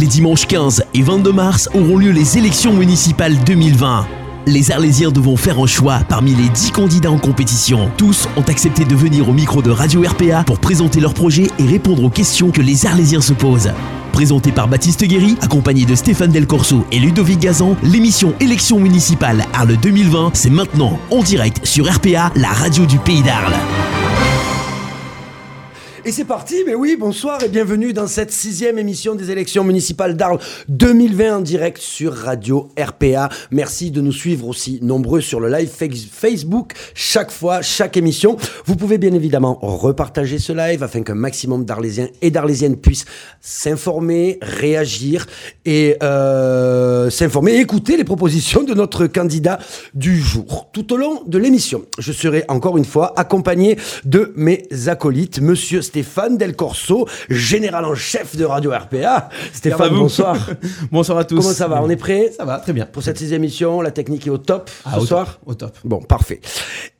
Les dimanches 15 et 22 mars auront lieu les élections municipales 2020. Les Arlésiens devront faire un choix parmi les 10 candidats en compétition. Tous ont accepté de venir au micro de Radio RPA pour présenter leur projet et répondre aux questions que les Arlésiens se posent. Présenté par Baptiste Guéry, accompagné de Stéphane Del Corso et Ludovic Gazan, l'émission Élections municipales Arles 2020, c'est maintenant en direct sur RPA, la radio du pays d'Arles. Et c'est parti, mais oui, bonsoir et bienvenue dans cette sixième émission des élections municipales d'Arles 2020 en direct sur Radio RPA. Merci de nous suivre aussi nombreux sur le live Facebook chaque fois, chaque émission. Vous pouvez bien évidemment repartager ce live afin qu'un maximum d'Arlésiens et d'Arlésiennes puissent s'informer, réagir et euh, s'informer écouter les propositions de notre candidat du jour. Tout au long de l'émission, je serai encore une fois accompagné de mes acolytes, monsieur Del Corso, général en chef de Radio RPA. Stéphane, bonsoir. bonsoir à tous. Comment ça va? On est prêt Ça va, très bien. Pour cette sixième émission, la technique est au top ah, ce soir? Au top. Bon, parfait.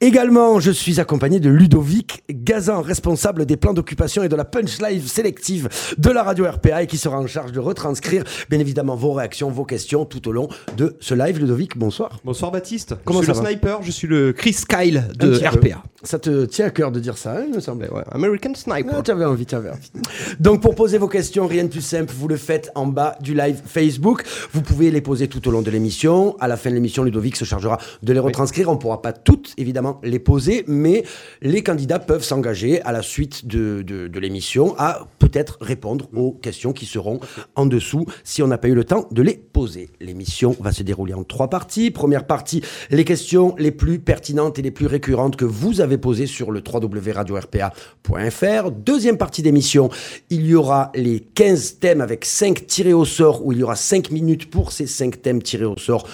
Également, je suis accompagné de Ludovic Gazan, responsable des plans d'occupation et de la punchline sélective de la Radio RPA et qui sera en charge de retranscrire, bien évidemment, vos réactions, vos questions tout au long de ce live. Ludovic, bonsoir. Bonsoir Baptiste. Comment je suis le sniper, je suis le Chris Kyle de RPA. Ça te tient à cœur de dire ça, hein, il me semblait. Ouais, American Sniper. Ah, envie, envie. Donc pour poser vos questions, rien de plus simple, vous le faites en bas du live Facebook. Vous pouvez les poser tout au long de l'émission. À la fin de l'émission, Ludovic se chargera de les retranscrire. On ne pourra pas toutes, évidemment, les poser, mais les candidats peuvent s'engager à la suite de, de, de l'émission à peut-être répondre aux questions qui seront en dessous si on n'a pas eu le temps de les poser. L'émission va se dérouler en trois parties. Première partie, les questions les plus pertinentes et les plus récurrentes que vous avez posées sur le www.radio-rpa.fr. Deuxième partie d'émission, il y aura les 15 thèmes avec 5 tirés au sort, où il y aura 5 minutes pour ces 5 thèmes tirés au sort.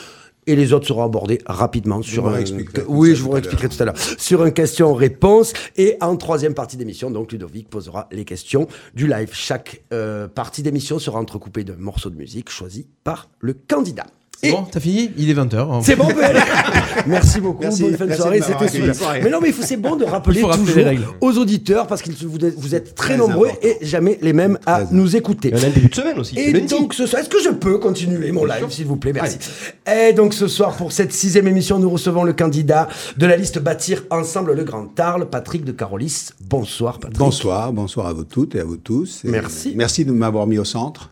Et les autres seront abordés rapidement sur un... Oui, je vous expliquerai tout à l'heure. Sur une question-réponse. Et en troisième partie d'émission, donc Ludovic posera les questions du live. Chaque euh, partie d'émission sera entrecoupée d'un morceau de musique choisi par le candidat. C'est bon, t'as fini? Il est 20h. Hein. C'est bon, Merci beaucoup. Merci, bonne fin de soirée. C'était super. Mais non, mais c'est bon de rappeler toujours les règles. aux auditeurs parce que vous, vous êtes très, très nombreux important. et jamais les mêmes à très nous écouter. Et on a le début de semaine aussi. Et donc ce soir, est-ce que je peux continuer mon live, s'il vous plaît? Merci. Allez. Et donc ce soir, pour cette sixième émission, nous recevons le candidat de la liste Bâtir Ensemble le Grand Arles, Patrick de Carolis. Bonsoir, Patrick. Bonsoir, bonsoir à vous toutes et à vous tous. Et merci. Merci de m'avoir mis au centre.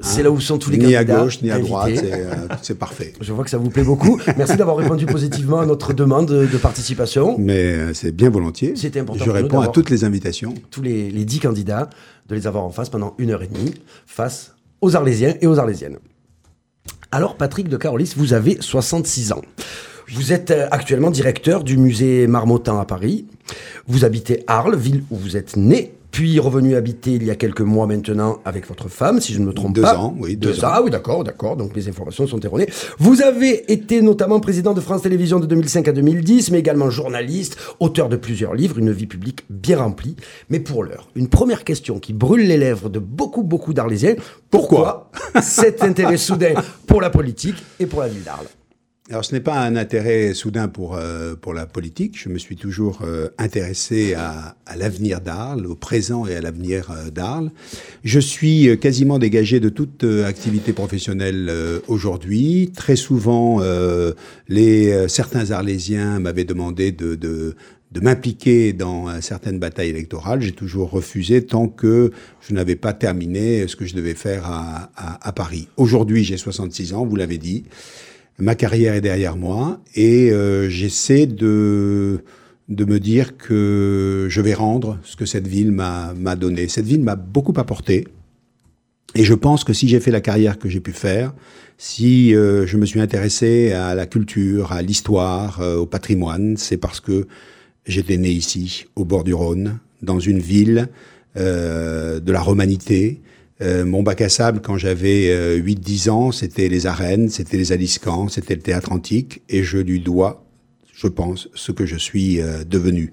C'est hein là où sont tous les ni candidats. Ni à gauche, ni à droite, c'est euh, parfait. Je vois que ça vous plaît beaucoup. Merci d'avoir répondu positivement à notre demande de participation. Mais euh, c'est bien volontiers. C'était important. Je réponds à toutes les invitations. Tous les, les dix candidats, de les avoir en face pendant une heure et demie, face aux Arlésiens et aux Arlésiennes. Alors, Patrick de Carolis, vous avez 66 ans. Vous êtes euh, actuellement directeur du musée Marmottan à Paris. Vous habitez Arles, ville où vous êtes né, puis revenu habiter il y a quelques mois maintenant avec votre femme, si je ne me trompe deux pas. Deux ans, oui. Deux, deux ans. ans. Ah oui, d'accord, d'accord. Donc les informations sont erronées. Vous avez été notamment président de France Télévisions de 2005 à 2010, mais également journaliste, auteur de plusieurs livres, une vie publique bien remplie. Mais pour l'heure, une première question qui brûle les lèvres de beaucoup, beaucoup d'Arlésiens. Pourquoi, Pourquoi cet intérêt soudain pour la politique et pour la ville d'Arles? Alors ce n'est pas un intérêt soudain pour, euh, pour la politique. Je me suis toujours euh, intéressé à, à l'avenir d'Arles, au présent et à l'avenir euh, d'Arles. Je suis quasiment dégagé de toute activité professionnelle aujourd'hui. Très souvent, les, certains Arlésiens m'avaient demandé de, de, de m'impliquer dans certaines batailles électorales. J'ai toujours refusé tant que je n'avais pas terminé ce que je devais faire à, à, à Paris. Aujourd'hui, j'ai 66 ans, vous l'avez dit. Ma carrière est derrière moi et euh, j'essaie de, de me dire que je vais rendre ce que cette ville m'a donné. Cette ville m'a beaucoup apporté et je pense que si j'ai fait la carrière que j'ai pu faire, si euh, je me suis intéressé à la culture, à l'histoire, euh, au patrimoine, c'est parce que j'étais né ici, au bord du Rhône, dans une ville euh, de la romanité, euh, mon bac à sable, quand j'avais euh, 8-10 ans, c'était les arènes, c'était les aliscans, c'était le théâtre antique, et je lui dois, je pense, ce que je suis euh, devenu.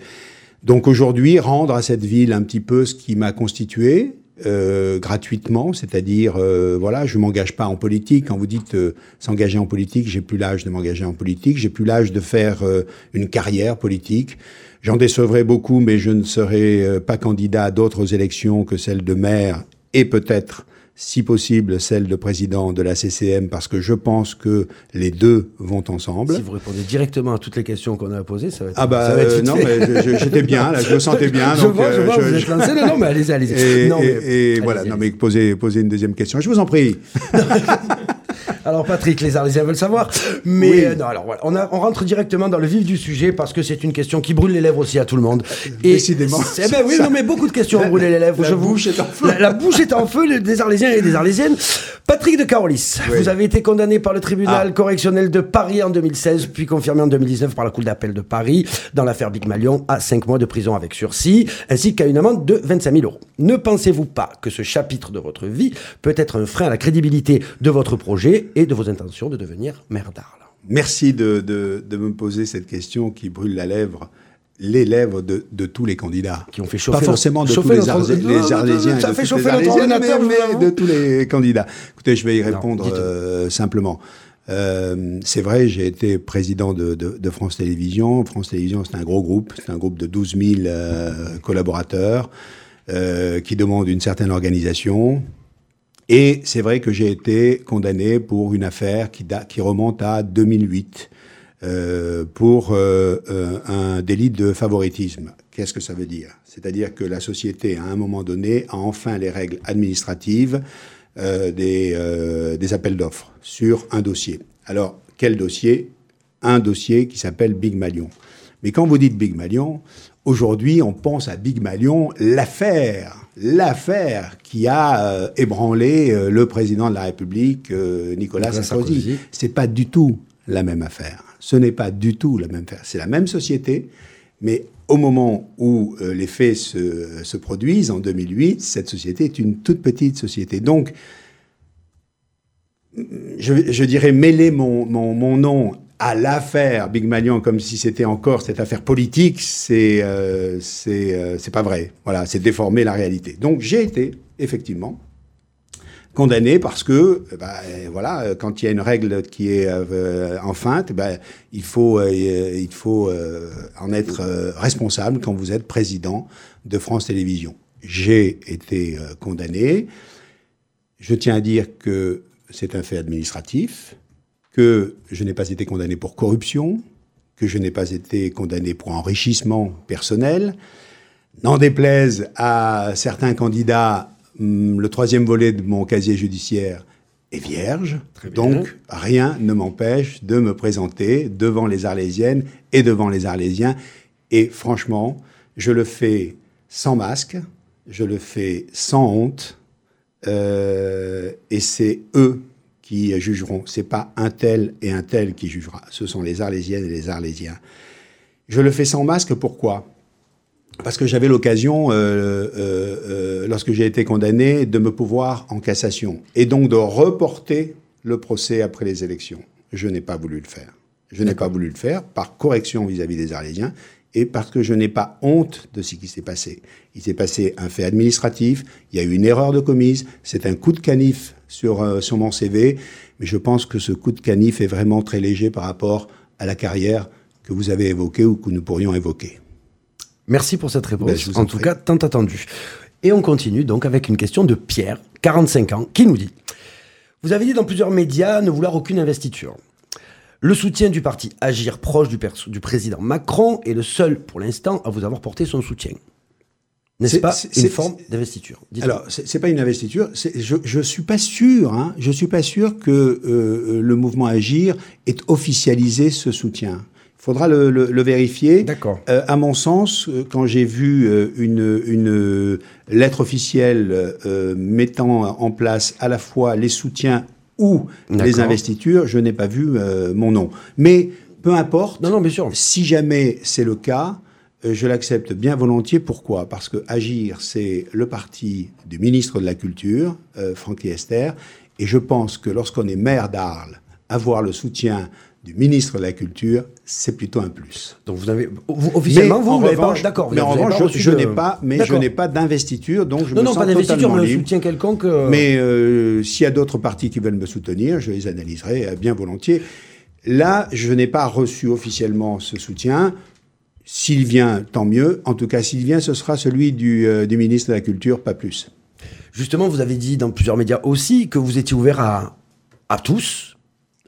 Donc aujourd'hui, rendre à cette ville un petit peu ce qui m'a constitué, euh, gratuitement, c'est-à-dire, voilà, je m'engage pas en politique. Quand vous dites s'engager en politique, j'ai plus l'âge de m'engager en politique, j'ai plus l'âge de faire une carrière politique. J'en décevrai beaucoup, mais je ne serai pas candidat à d'autres élections que celles de maire et peut-être, si possible celle de président de la CCM, parce que je pense que les deux vont ensemble. Si vous répondez directement à toutes les questions qu'on a posées, ça va être. Ah bah ça va être euh, vite non, mais j'étais bien, là, je me sentais bien. je donc, vois, je euh, vois, je- vous êtes lancé. Non, mais allez-y, allez-y. Et, Non, et- mais- et allez-y, voilà, non mais posez, posez une deuxième question. Je vous en prie. Alors Patrick, les Arlésiens veulent savoir. Mais Oui. euh, non, alors voilà, on, a- on rentre directement dans le vif du sujet parce que c'est une question qui brûle les lèvres aussi à tout le monde. Décidément. c'est- ben oui, non, mais beaucoup de questions ont brûlé les lèvres. La je vous- bouche est en feu. La, la bouche est en feu les- des Arlésiens et des Arlésiennes. Patrick de Carolis, Oui. vous avez été condamné par le tribunal Ah. correctionnel de Paris en 2016, puis confirmé en 2019 par la Cour d'appel de Paris dans l'affaire Big Malion à 5 mois de prison avec sursis, ainsi qu'à une amende de 25 000 euros. Ne pensez-vous pas que ce chapitre de votre vie peut être un frein à la crédibilité de votre projet et de vos intentions de devenir maire d'Arles Merci de, de- de me poser cette question qui brûle la lèvre, les lèvres de, de tous les candidats. Qui ont fait chauffer Pas forcément de tous les, chauffer notre- Arlé- Non, les non, non, Arlésiens. ça fait chauffer les ordinateur, mais- de tous les candidats. Écoutez, je vais y répondre euh, simplement. Euh, c'est vrai, j'ai été président de, de- de France Télévisions. France Télévisions, c'est un gros groupe, c'est un groupe de 12 000 euh, collaborateurs euh, qui demande une certaine organisation. Et c'est vrai que j'ai été condamné pour une affaire qui, remonte à 2008 euh, pour euh, euh, un délit de favoritisme. Qu'est-ce que ça veut dire? C'est-à-dire que la société, à un moment donné, a enfin les règles administratives euh, des, euh, des appels d'offres sur un dossier. Alors, quel dossier? Un dossier qui s'appelle Big Malion. Mais quand vous dites Big Malion, aujourd'hui, on pense à Big Malion, l'affaire, l'affaire qui a euh, ébranlé euh, le président de la République, euh, Nicolas, Nicolas Sarkozy. Sarkozy. C'est pas du tout la même affaire. Ce n'est pas du tout la même affaire. C'est la même société, mais au moment où les faits se, se produisent, en 2008, cette société est une toute petite société. Donc, je, je dirais mêler mon, mon, mon nom à l'affaire Big Malion comme si c'était encore cette affaire politique, c'est euh, c'est euh, pas vrai. Voilà, c'est déformer la réalité. Donc j'ai été effectivement condamné parce que euh, bah, euh, voilà, euh, quand il y a une règle qui est euh, enfreinte, bah, il faut il faut en être responsable quand vous êtes président de France Télévisions. J'ai été condamné. Je tiens à dire que c'est un fait administratif, que je n'ai pas été condamné pour corruption, que je n'ai pas été condamné pour enrichissement personnel. N'en déplaise à certains candidats, hum, le troisième volet de mon casier judiciaire est vierge. Donc, rien ne m'empêche de me présenter devant les Arlésiennes et devant les Arlésiens. Et franchement, je le fais sans masque, je le fais sans honte, euh, et c'est eux qui jugeront. C'est pas un tel et un tel qui jugera. Ce sont les Arlésiennes et les Arlésiens. Je le fais sans masque. Pourquoi? Parce que j'avais l'occasion, euh, euh, euh, lorsque j'ai été condamné, de me pouvoir en cassation et donc de reporter le procès après les élections. Je n'ai pas voulu le faire. Je n'ai pas voulu le faire par correction vis-à-vis des Arlésiens et parce que je n'ai pas honte de ce qui s'est passé. Il s'est passé un fait administratif, il y a eu une erreur de commise, c'est un coup de canif sur, euh, sur mon CV, mais je pense que ce coup de canif est vraiment très léger par rapport à la carrière que vous avez évoquée ou que nous pourrions évoquer. Merci pour cette réponse, Ben, en en tout cas tant attendu. Et on continue donc avec une question de Pierre, 45 ans, qui nous dit Vous avez dit dans plusieurs médias ne vouloir aucune investiture. Le soutien du parti Agir proche du, président Macron est le seul pour l'instant à vous avoir porté son soutien. N'est-ce pas une forme d'investiture? Alors, c'est pas une investiture. Je, je suis pas sûr. Hein, je suis pas sûr que euh, le mouvement Agir ait officialisé ce soutien. Il faudra le, le- le vérifier. D'accord. Euh, à mon sens, euh, quand j'ai vu une, une lettre officielle euh, mettant en place à la fois les soutiens ou les investitures, je n'ai pas vu euh, mon nom. Mais peu importe. Non, non, bien sûr. Si jamais c'est le cas, euh, je l'accepte bien volontiers. Pourquoi? Parce que Agir, c'est le parti du ministre de la Culture, euh, Francky Esther, et je pense que lorsqu'on est maire d'Arles, avoir le soutien du ministre de la Culture, c'est plutôt un plus. Donc vous avez vous, officiellement Mais vous, vous n'avez pas d'accord. Mais en revanche, je, n'ai pas, mais je n'ai pas d'investiture, donc je Non me non sens pas d'investiture mais libre. soutien quelconque. euh, Mais euh, s'il y a d'autres partis qui veulent me soutenir, je les analyserai euh, bien volontiers. Là, je n'ai pas reçu officiellement ce soutien. S'il vient, tant mieux. En tout cas, s'il vient, ce sera celui du, euh, du ministre de la Culture, pas plus. Justement, vous avez dit dans plusieurs médias aussi que vous étiez ouvert à, à tous,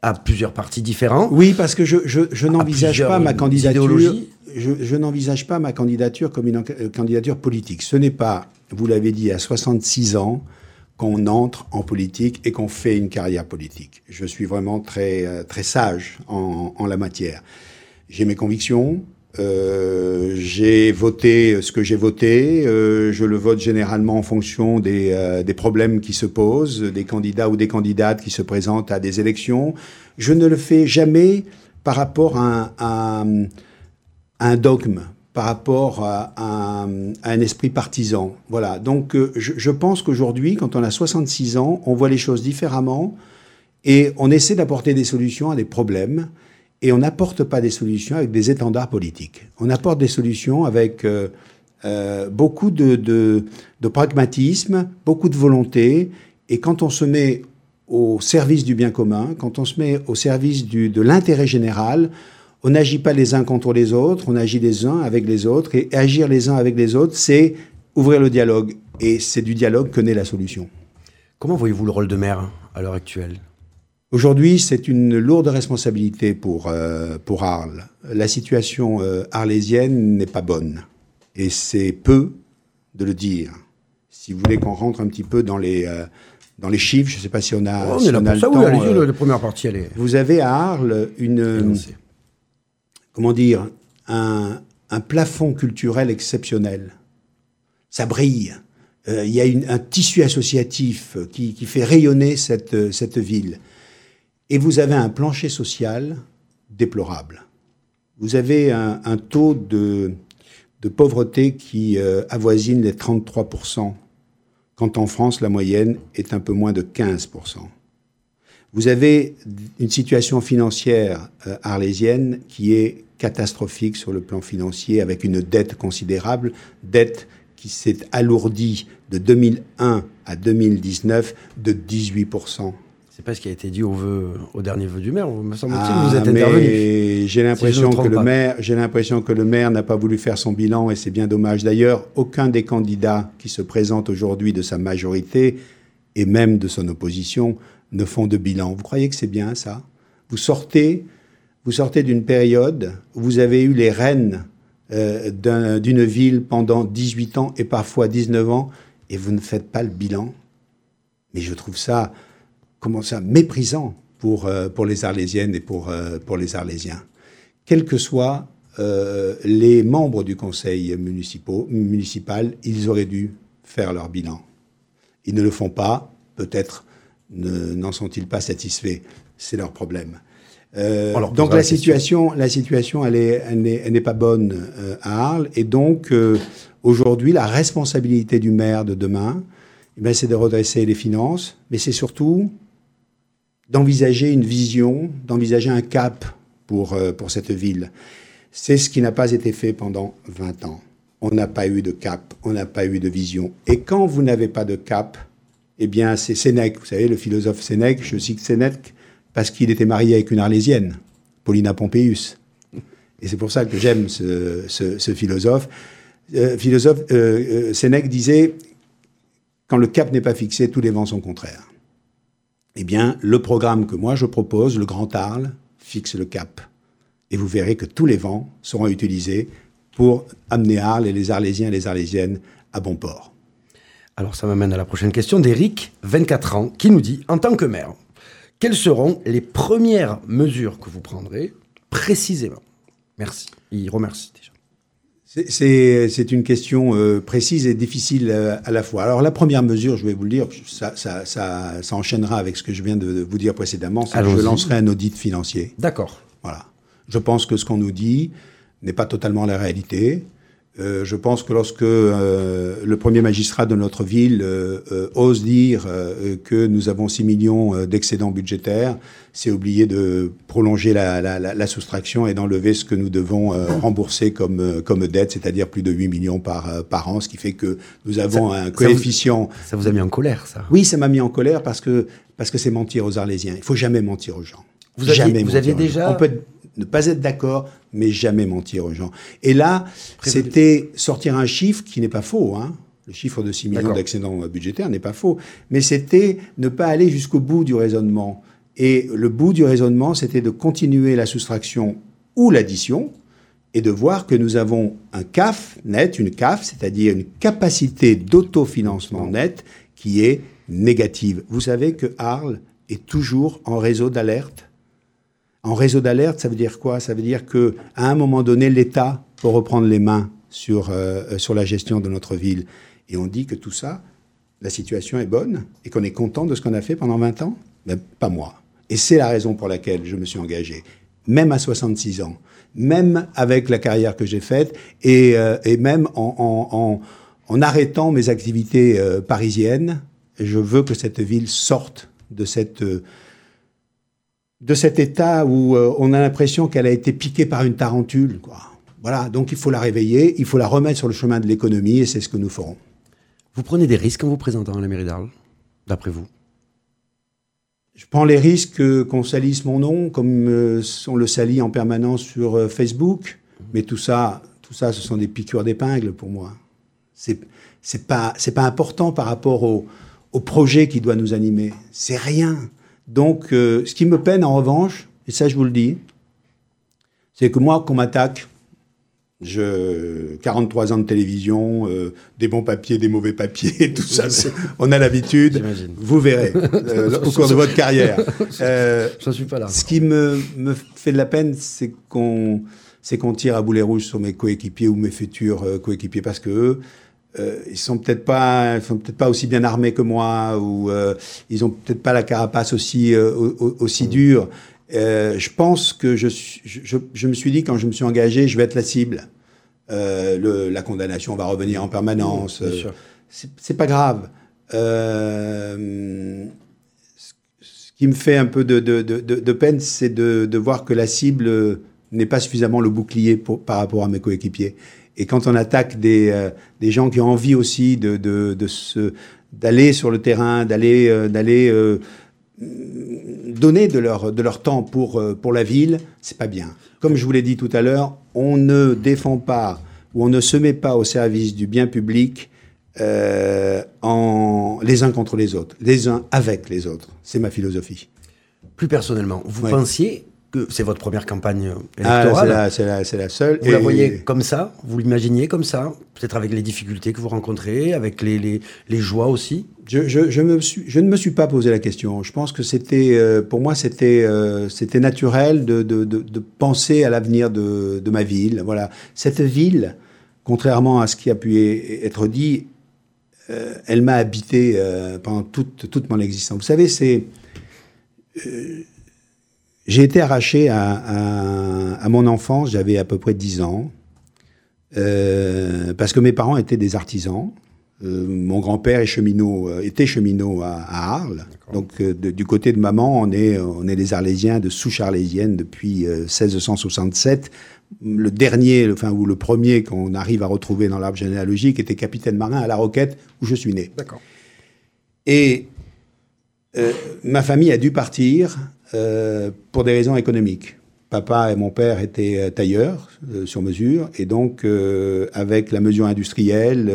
à plusieurs partis différents. Oui, parce que je, je, je n'envisage pas ma candidature. idéologies. Je, je n'envisage pas ma candidature comme une euh, candidature politique. Ce n'est pas, vous l'avez dit, à 66 ans qu'on entre en politique et qu'on fait une carrière politique. Je suis vraiment très euh, très sage en, en la matière. J'ai mes convictions. Euh, j'ai voté ce que j'ai voté. euh, je le vote généralement en fonction des, euh, des problèmes qui se posent, des candidats ou des candidates qui se présentent à des élections. Je ne le fais jamais par rapport à un, dogme, par rapport à, un- esprit partisan. Voilà. Donc, euh, je pense qu'aujourd'hui, quand on a 66 ans, on voit les choses différemment et on essaie d'apporter des solutions à des problèmes. Et on n'apporte pas des solutions avec des étendards politiques. On apporte des solutions avec euh, euh, beaucoup de, pragmatisme, beaucoup de volonté. Et quand on se met au service du bien commun, quand on se met au service de l'intérêt général, on n'agit pas les uns contre les autres, on agit les uns avec les autres. Et agir les uns avec les autres, c'est ouvrir le dialogue. Et c'est du dialogue que naît la solution. Comment voyez-vous le rôle de maire à l'heure actuelle? Aujourd'hui, c'est une lourde responsabilité pour, euh, pour Arles. La situation euh, arlésienne n'est pas bonne. Et c'est peu de le dire. Si vous voulez qu'on rentre un petit peu dans les, euh, dans les chiffres, je ne sais pas si on a, Oh, On si est là on a pour ça, le oui, allez-y, la première partie, est Vous avez à Arles une, comment dire, un, un plafond culturel exceptionnel. Ça brille. Il y a une- un tissu associatif qui, qui fait rayonner cette, cette ville. Et vous avez un plancher social déplorable. Vous avez un, taux de, de pauvreté qui euh, avoisine les 33%, quand en France, la moyenne est un peu moins de 15%. Vous avez une situation financière euh, arlésienne qui est catastrophique sur le plan financier, avec une dette considérable, dette qui s'est alourdie de 2001 à 2019 de 18%. C'est pas ce qui a été dit au, vœu, au dernier vœu du maire, me semble-t-il, Ah, vous êtes mais intervenu. J'ai l'impression que le maire, j'ai l'impression que le maire n'a pas voulu faire son bilan et c'est bien dommage. D'ailleurs, aucun des candidats qui se présentent aujourd'hui de sa majorité et même de son opposition ne font de bilan. Vous croyez que c'est bien ça? Vous sortez, vous sortez d'une période où vous avez eu les rênes euh, d'un- d'une ville pendant 18 ans et parfois 19 ans et vous ne faites pas le bilan? Mais je trouve ça comment ça, méprisant pour, euh, pour les Arlésiennes et pour, euh, pour les Arlésiens. Quels que soient euh, les membres du conseil municipal, ils auraient dû faire leur bilan. Ils ne le font pas, peut-être ne- n'en sont-ils pas satisfaits. C'est leur problème. Euh, donc la question. situation, la situation, elle est, elle n'est, elle pas bonne euh, à Arles, et donc euh, aujourd'hui, la responsabilité du maire de demain, eh ben, c'est de redresser les finances, mais c'est surtout d'envisager une vision, d'envisager un cap pour, euh, pour cette ville. C'est ce qui n'a pas été fait pendant 20 ans. On n'a pas eu de cap, on n'a pas eu de vision. Et quand vous n'avez pas de cap, eh bien, c'est Sénèque, vous savez, le philosophe Sénèque, je cite Sénèque parce qu'il était marié avec une Arlésienne, Paulina Pompeius. Et c'est pour ça que j'aime ce, ce- philosophe. Euh, philosophe euh, Sénèque disait quand le cap n'est pas fixé, tous les vents sont contraires. Eh bien, le programme que moi je propose, le Grand Arles, fixe le cap. Et vous verrez que tous les vents seront utilisés pour amener Arles et les Arlésiens et les Arlésiennes à bon port. Alors ça m'amène à la prochaine question d'Eric, 24 ans, qui nous dit, en tant que maire, quelles seront les premières mesures que vous prendrez précisément? Merci. Il remercie déjà. C'est- une question euh, précise et difficile euh, à la fois. Alors la première mesure, je vais vous le dire, ça, ça, ça, ça enchaînera avec ce que je viens de vous dire précédemment, c'est que je lancerai un audit financier. D'accord. Voilà. Je pense que ce qu'on nous dit n'est pas totalement la réalité. Euh, je pense que lorsque euh, le premier magistrat de notre ville euh, euh, ose dire euh, que nous avons 6 millions d'excédents budgétaires, c'est oublier de prolonger la, la- la- la soustraction et d'enlever ce que nous devons euh, rembourser comme, comme dette, c'est-à-dire plus de 8 millions par, euh, par an, ce qui fait que nous avons un coefficient Ça vous a mis en colère, ça oui, ça m'a mis en colère parce que parce que c'est mentir aux Arlésiens. Il faut jamais mentir aux gens. Vous aviez- vous aviez déjà- On peut ne pas être d'accord, mais jamais mentir aux gens. Et là, c'était sortir un chiffre qui n'est pas faux. Hein. Le chiffre de 6 millions D'accord. d'excédents budgétaires n'est pas faux. Mais c'était ne pas aller jusqu'au bout du raisonnement. Et le bout du raisonnement, c'était de continuer la soustraction ou l'addition et de voir que nous avons un CAF net, une CAF, c'est-à-dire une capacité d'autofinancement net qui est négative. Vous savez que Arles est toujours en réseau d'alerte en réseau d'alerte, ça veut dire quoi? Ça veut dire que à un moment donné, l'État peut reprendre les mains sur, euh, sur la gestion de notre ville. Et on dit que tout ça, la situation est bonne et qu'on est content de ce qu'on a fait pendant 20 ans? Ben, Pas moi. Et c'est la raison pour laquelle je me suis engagé, même à 66 ans, même avec la carrière que j'ai faite et, euh, et même en, en, en, arrêtant mes activités euh, parisiennes, je veux que cette ville sorte de cette... de cet état où euh, on a l'impression qu'elle a été piquée par une tarentule. Quoi. Voilà, donc il faut la réveiller, il faut la remettre sur le chemin de l'économie et c'est ce que nous ferons. Vous prenez des risques en vous présentant à la mairie d'Arles, d'après vous? Je prends les risques qu'on salisse mon nom, comme euh, on le salit en permanence sur euh, Facebook, mais tout ça, tout ça, ce sont des piqûres d'épingle pour moi. C'est c'est pas c'est pas important par rapport au, au projet qui doit nous animer. C'est rien. Donc, euh, ce qui me peine en revanche, et ça je vous le dis, c'est que moi, qu'on m'attaque, je 43 ans de télévision, euh, des bons papiers, des mauvais papiers, tout ça, on a l'habitude. Vous verrez euh, au cours de votre carrière. Euh, Je suis pas là. ce qui me, me fait de la peine, c'est qu'on c'est qu'on tire à boulet rouge sur mes coéquipiers ou mes futurs coéquipiers parce que eux, euh, ils sont peut-être pas, ils sont peut-être pas aussi bien armés que moi ou euh, ils ont peut-être pas la carapace aussi euh, au- au- aussi dure. Euh, je pense que je, je, je- me suis dit quand je me suis engagé, je vais être la cible. Euh, le- la condamnation va revenir en permanence. C'est pas grave. Euh, ce- qui me fait un peu de, de- de- peine, c'est de, de voir que la cible n'est pas suffisamment le bouclier pour- par rapport à mes coéquipiers. Et quand on attaque des, euh, des gens qui ont envie aussi de, de, de se d'aller sur le terrain, d'aller euh, d'aller euh, donner de leur, de leur temps pour, pour la ville, c'est pas bien. Comme je vous l'ai dit tout à l'heure, on ne défend pas ou on ne se met pas au service du bien public en, les uns contre les autres, les uns avec les autres. C'est ma philosophie. Plus personnellement, vous Ouais. pensiez c'est votre première campagne Ah, c'est électorale la, c'est la, c'est la seule. Vous la voyez comme ça Vous l'imaginiez comme ça Peut-être avec les difficultés que vous rencontrez, avec les, les, les joies aussi? Je, je, je, me suis, je ne me suis pas posé la question. Je pense que c'était, euh, pour moi, c'était, euh, c'était naturel de, de, de, de penser à l'avenir de, de ma ville. Voilà, cette ville, contrairement à ce qui a pu e- être dit, euh, elle m'a habité pendant toute, toute mon existence. Vous savez, c'est, euh, j'ai été arraché à, à, à mon enfance. J'avais à peu près 10 ans. Euh, parce que mes parents étaient des artisans. Euh, mon grand-père est cheminot, euh, était cheminot à, à Arles. Donc, de- du côté de maman, on est, on est des Arlésiens de souche arlésienne depuis euh, 1667. Le dernier, le- enfin, ou le premier qu'on arrive à retrouver dans l'arbre généalogique était capitaine marin à La Roquette, où je suis né. D'accord. Et ma famille a dû partir euh, pour des raisons économiques. Papa et mon père étaient euh, tailleurs euh, sur mesure, et donc avec la mesure industrielle,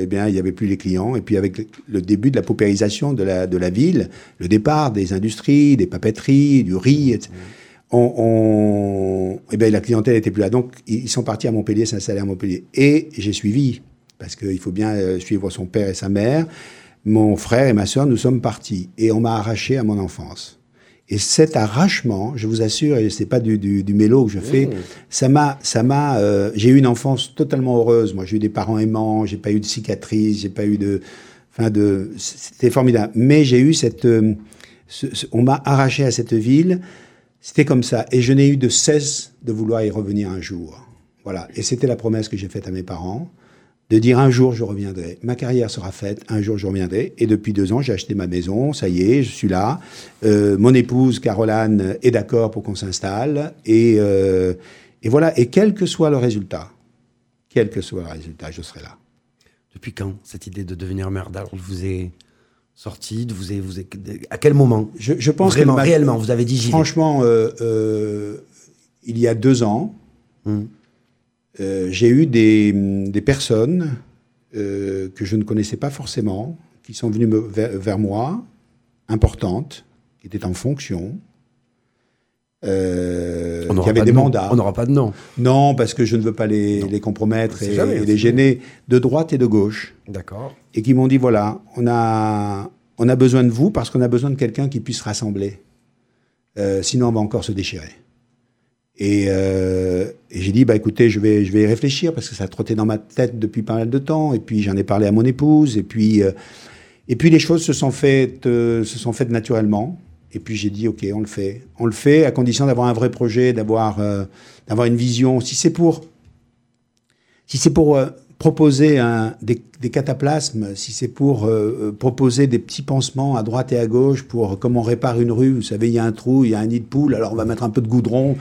eh bien il n'y avait plus les clients. Et puis avec le- début de la paupérisation de la ville, le départ des industries, des papeteries, du riz, eh bien, la clientèle n'était plus là. Donc, ils sont partis à Montpellier, s'installer à Montpellier. Et j'ai suivi, parce qu'il faut bien suivre son père et sa mère. Mon frère et ma sœur, nous sommes partis. Et on m'a arraché à mon enfance. Et cet arrachement, je vous assure, et c'est pas du, du, du mélo que je fais, ça m'a, ça m'a, euh, j'ai eu une enfance totalement heureuse. Moi, j'ai eu des parents aimants, j'ai pas eu de cicatrices, j'ai pas eu de, enfin de, c'était formidable. Mais j'ai eu cette, euh, ce- ce- on m'a arraché à cette ville. C'était comme ça. Et je n'ai eu de cesse de vouloir y revenir un jour. Voilà. Et c'était la promesse que j'ai faite à mes parents, de dire un jour je reviendrai. Ma carrière sera faite, un jour je reviendrai. Et depuis deux ans, j'ai acheté ma maison, ça y est, je suis là. Euh, mon épouse, Caroline, est d'accord pour qu'on s'installe. Et, euh, et voilà. Et quel que soit le résultat, quel que soit le résultat, je serai là. Depuis quand cette idée de devenir maire d'Arles? Vous est sortie vous est, vous est- À quel moment? Je, je pense Vraiment, m'a- réellement, vous avez dit. Franchement, euh, il y a deux ans, Hum. Euh, j'ai eu des, des personnes euh, que je ne connaissais pas forcément, qui sont venues me- vers, vers moi, importantes, qui étaient en fonction, euh, n'aura avaient pas des de mandats. On n'aura pas de nom. Non, parce que je ne veux pas les, compromettre et, jamais, et on les gêner de droite et de gauche. D'accord. Et qui m'ont dit voilà, on a, on a besoin de vous parce qu'on a besoin de quelqu'un qui puisse rassembler. Euh, sinon, on va encore se déchirer. Et, euh, j'ai dit bah écoutez, je vais, je vais y réfléchir parce que ça trottait dans ma tête depuis pas mal de temps. Et puis j'en ai parlé à mon épouse. Et puis, euh, et puis les choses se sont faites, euh, se sont faites naturellement. Et puis j'ai dit ok, on le fait, on le fait à condition d'avoir un vrai projet, d'avoir, euh, d'avoir une vision. Si c'est pour, si c'est pour euh, proposer un, des, des cataplasmes, si c'est pour euh, euh, proposer des petits pansements à droite et à gauche pour comment on répare une rue, vous savez, il y a un trou, il y a un nid de poule, alors on va mettre un peu de goudron.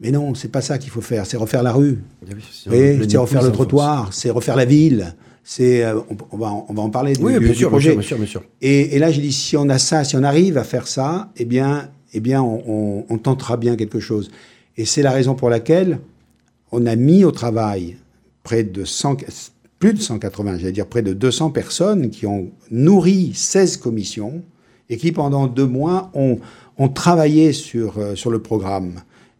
Mais non, c'est pas ça qu'il faut faire, c'est refaire la rue. Eh c'est refaire le trottoir, c'est refaire la ville. C'est, euh, on, on va, en- on va en parler Oui, du- bien du sûr, bien projet. sûr, bien sûr, bien sûr. Et, et là, j'ai dit, si on a ça, si on arrive à faire ça, eh bien, eh bien on, on- on tentera bien quelque chose. Et c'est la raison pour laquelle on a mis au travail près de 100, plus de 180, j'allais dire près de 200 personnes qui ont nourri 16 commissions et qui, pendant deux mois, ont, ont travaillé sur, euh, sur le programme.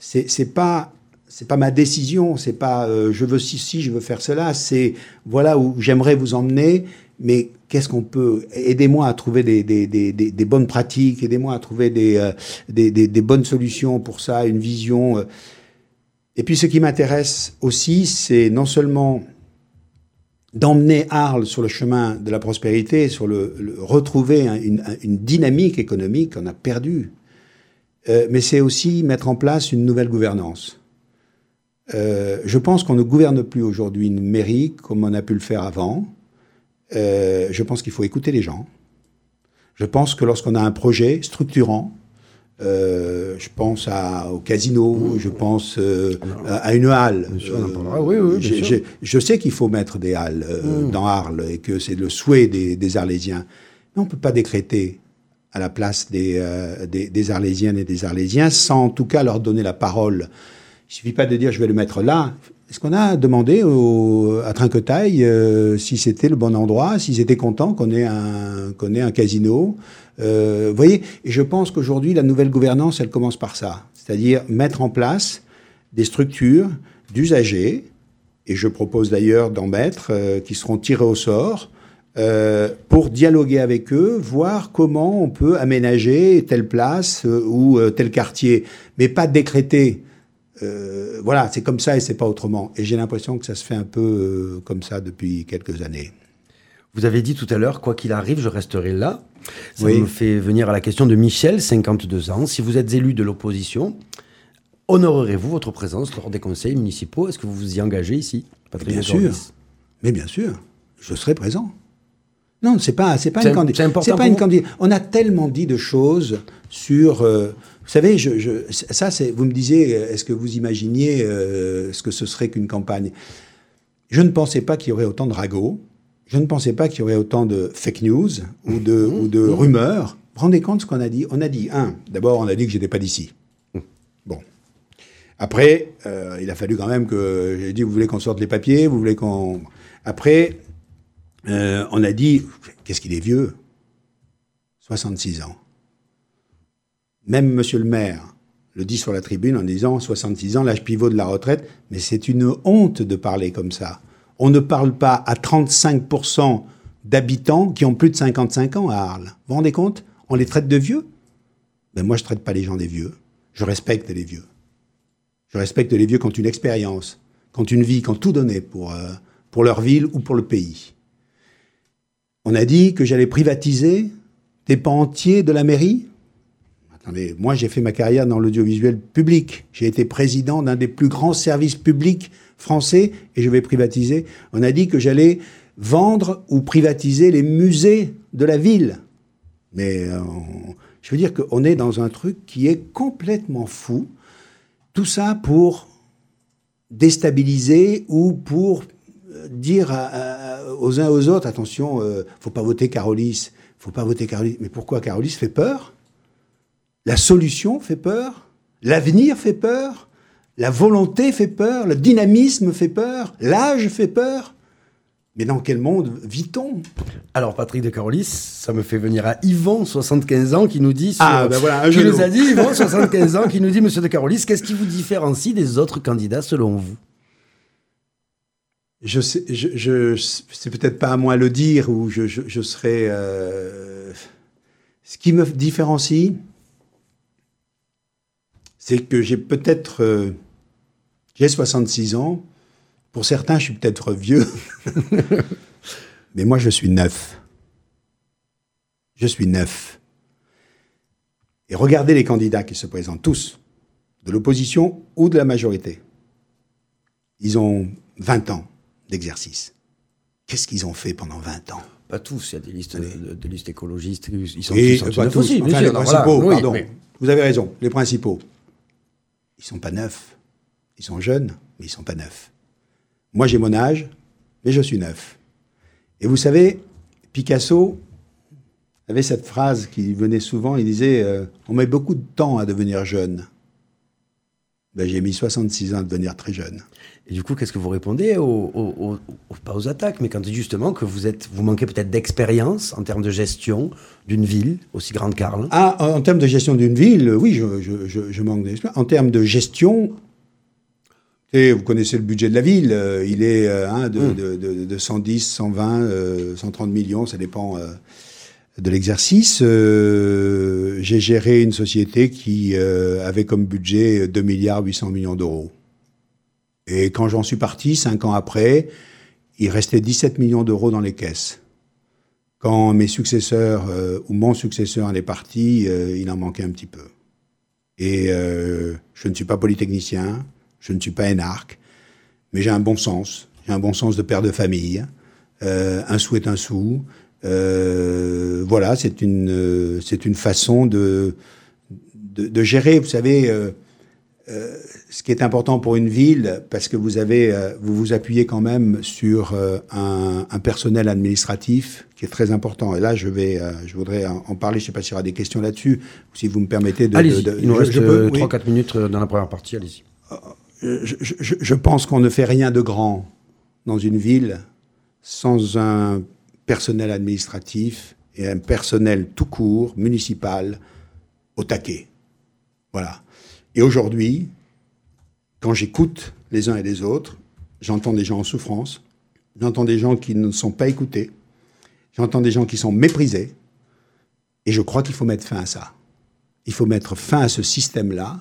C'est c'est pas c'est pas ma décision, c'est pas euh, je veux ci, je veux faire cela, c'est voilà où j'aimerais vous emmener, mais qu'est-ce qu'on peut aidez-moi à trouver des, des, des, des, bonnes pratiques, aidez-moi à trouver des, euh, des, des, des bonnes solutions pour ça, une vision. euh. Et puis ce qui m'intéresse aussi, c'est non seulement d'emmener Arles sur le chemin de la prospérité, sur le, retrouver un- une, un- une dynamique économique qu'on a perdue, euh, mais c'est aussi mettre en place une nouvelle gouvernance. Euh, je pense qu'on ne gouverne plus aujourd'hui une mairie comme on a pu le faire avant. Euh, je pense qu'il faut écouter les gens. Je pense que lorsqu'on a un projet structurant, euh, je pense à, au casino, je pense euh, à, une halle. Sûr, Euh. Oui, oui, je sais qu'il faut mettre des halles euh, dans Arles et que c'est le souhait des, des Arlésiens. Mais on ne peut pas décréter à la place des, euh, des, des Arlésiennes et des Arlésiens sans en tout cas leur donner la parole. Il suffit pas de dire je vais le mettre là. Est-ce qu'on a demandé à Trinquetaille euh, si c'était le bon endroit, s'ils étaient contents qu'on ait un, ait un casino euh, Vous voyez Et je pense qu'aujourd'hui, la nouvelle gouvernance, elle commence par ça. C'est-à-dire mettre en place des structures d'usagers, et je propose d'ailleurs d'en mettre, qui seront tirés au sort, euh, pour dialoguer avec eux, voir comment on peut aménager telle place euh, ou euh, tel quartier, mais pas décréter. Voilà, c'est comme ça et c'est pas autrement. Et j'ai l'impression que ça se fait un peu comme ça depuis quelques années. Vous avez dit tout à l'heure, quoi qu'il arrive, je resterai là. Ça Oui. me fait venir à la question de Michel, 52 ans. Si vous êtes élu de l'opposition, honorerez-vous votre présence lors des conseils municipaux? Est-ce que vous vous y engagez ici? Patrick Bien sûr. Mais bien sûr, je serai présent. Non, c'est pas, c'est pas une candidature. c'est important C'est pas une vous candidature. On a tellement dit de choses sur. euh, vous savez, je, je- ça, c'est. Vous me disiez, euh, est-ce que vous imaginiez euh, ce que ce serait qu'une campagne? Je ne pensais pas qu'il y aurait autant de ragots. Je ne pensais pas qu'il y aurait autant de fake news ou de, ou de rumeurs. Vous vous rendez compte ce qu'on a dit? On a dit un. D'abord, on a dit que j'étais pas d'ici. Bon. Après, euh, il a fallu quand même que j'ai dit vous voulez qu'on sorte les papiers, vous voulez qu'on. Après, euh, on a dit qu'est-ce qu'il est vieux? 66 ans. Même Monsieur le maire le dit sur la tribune en disant 66 ans, l'âge pivot de la retraite, mais c'est une honte de parler comme ça. On ne parle pas à 35% d'habitants qui ont plus de 55 ans à Arles. Vous vous rendez compte? On les traite de vieux? Ben Moi, je traite pas les gens des vieux. Je respecte les vieux. Je respecte les vieux qui ont une expérience, qui ont une vie, qui ont tout donné pour, euh, pour leur ville ou pour le pays. On a dit que j'allais privatiser des pans entiers de la mairie. Attendez, moi j'ai fait ma carrière dans l'audiovisuel public. J'ai été président d'un des plus grands services publics français et je vais privatiser. On a dit que j'allais vendre ou privatiser les musées de la ville. Mais euh, je veux dire qu'on est dans un truc qui est complètement fou. Tout ça pour déstabiliser ou pour dire à- à- aux uns aux autres attention, euh, faut pas voter Carolis, faut pas voter Carolis. Mais pourquoi Carolis fait peur? La solution fait peur, l'avenir fait peur, la volonté fait peur, le dynamisme fait peur, l'âge fait peur? Mais dans quel monde vit-on? Alors, Patrick de Carolis, ça me fait venir à Yvon, 75 ans, qui nous dit. sur- Ah, ben voilà, un qui nous a dit, Yvon, 75 ans, qui nous dit, monsieur de Carolis, qu'est-ce qui vous différencie des autres candidats selon vous? Je sais, je, je- c'est peut-être pas à moi le dire ou je, je, je serais. euh, ce qui me différencie, c'est que j'ai peut-être. euh, j'ai 66 ans. Pour certains, je suis peut-être vieux. Mais moi, je suis neuf. Je suis neuf. Et regardez les candidats qui se présentent, tous, de l'opposition ou de la majorité. Ils ont 20 ans d'exercice. Qu'est-ce qu'ils ont fait pendant 20 ans? Pas tous, il y a des listes, de, des listes écologistes, ils sont tous euh, pas neufs tous, aussi, enfin, les principaux, voilà, oui, pardon. mais- Vous avez raison, les principaux. Ils sont pas neufs. Ils sont jeunes, mais ils sont pas neufs. Moi, j'ai mon âge, mais je suis neuf. Et vous savez, Picasso avait cette phrase qui venait souvent, il disait euh, On met beaucoup de temps à devenir jeune. Ben, j'ai mis 66 ans à devenir très jeune. Et du coup, qu'est-ce que vous répondez aux, aux- aux- aux- pas aux attaques, mais quand justement que vous êtes, vous manquez peut-être d'expérience en termes de gestion d'une ville aussi grande qu'Arles? Ah, en, en termes de gestion d'une ville, oui, je, je- je- je manque d'expérience. En termes de gestion, et vous connaissez le budget de la ville, euh, il est euh, hein, de, de- de- de 110, 120, euh, 130 millions, ça dépend euh, de l'exercice. J'ai géré une société qui avait comme budget 2 milliards 800 millions d'euros. Et quand j'en suis parti, cinq ans après, il restait 17 millions d'euros dans les caisses. Quand mes successeurs, euh, ou mon successeur en est parti, euh, il en manquait un petit peu. Et euh, je ne suis pas polytechnicien, je ne suis pas énarque, mais j'ai un bon sens. J'ai un bon sens de père de famille. Euh, un sou est un sou. Euh, voilà, c'est une, euh, c'est une façon de, de, de gérer. Vous savez, ce qui est important pour une ville, parce que vous avez, euh, vous vous appuyez quand même sur euh, un, un personnel administratif qui est très important. Et là, je vais, euh, je voudrais en, parler. Je ne sais pas s'il y aura des questions là-dessus, ou si vous me permettez de. Allez-y, il nous reste je peux- oui. 3-4 minutes dans la première partie, allez-y. je, je- je- je pense qu'on ne fait rien de grand dans une ville sans un personnel administratif et un personnel tout court, municipal, au taquet. Voilà. Et aujourd'hui, quand j'écoute les uns et les autres, j'entends des gens en souffrance, j'entends des gens qui ne sont pas écoutés, j'entends des gens qui sont méprisés, et je crois qu'il faut mettre fin à ça. Il faut mettre fin à ce système-là,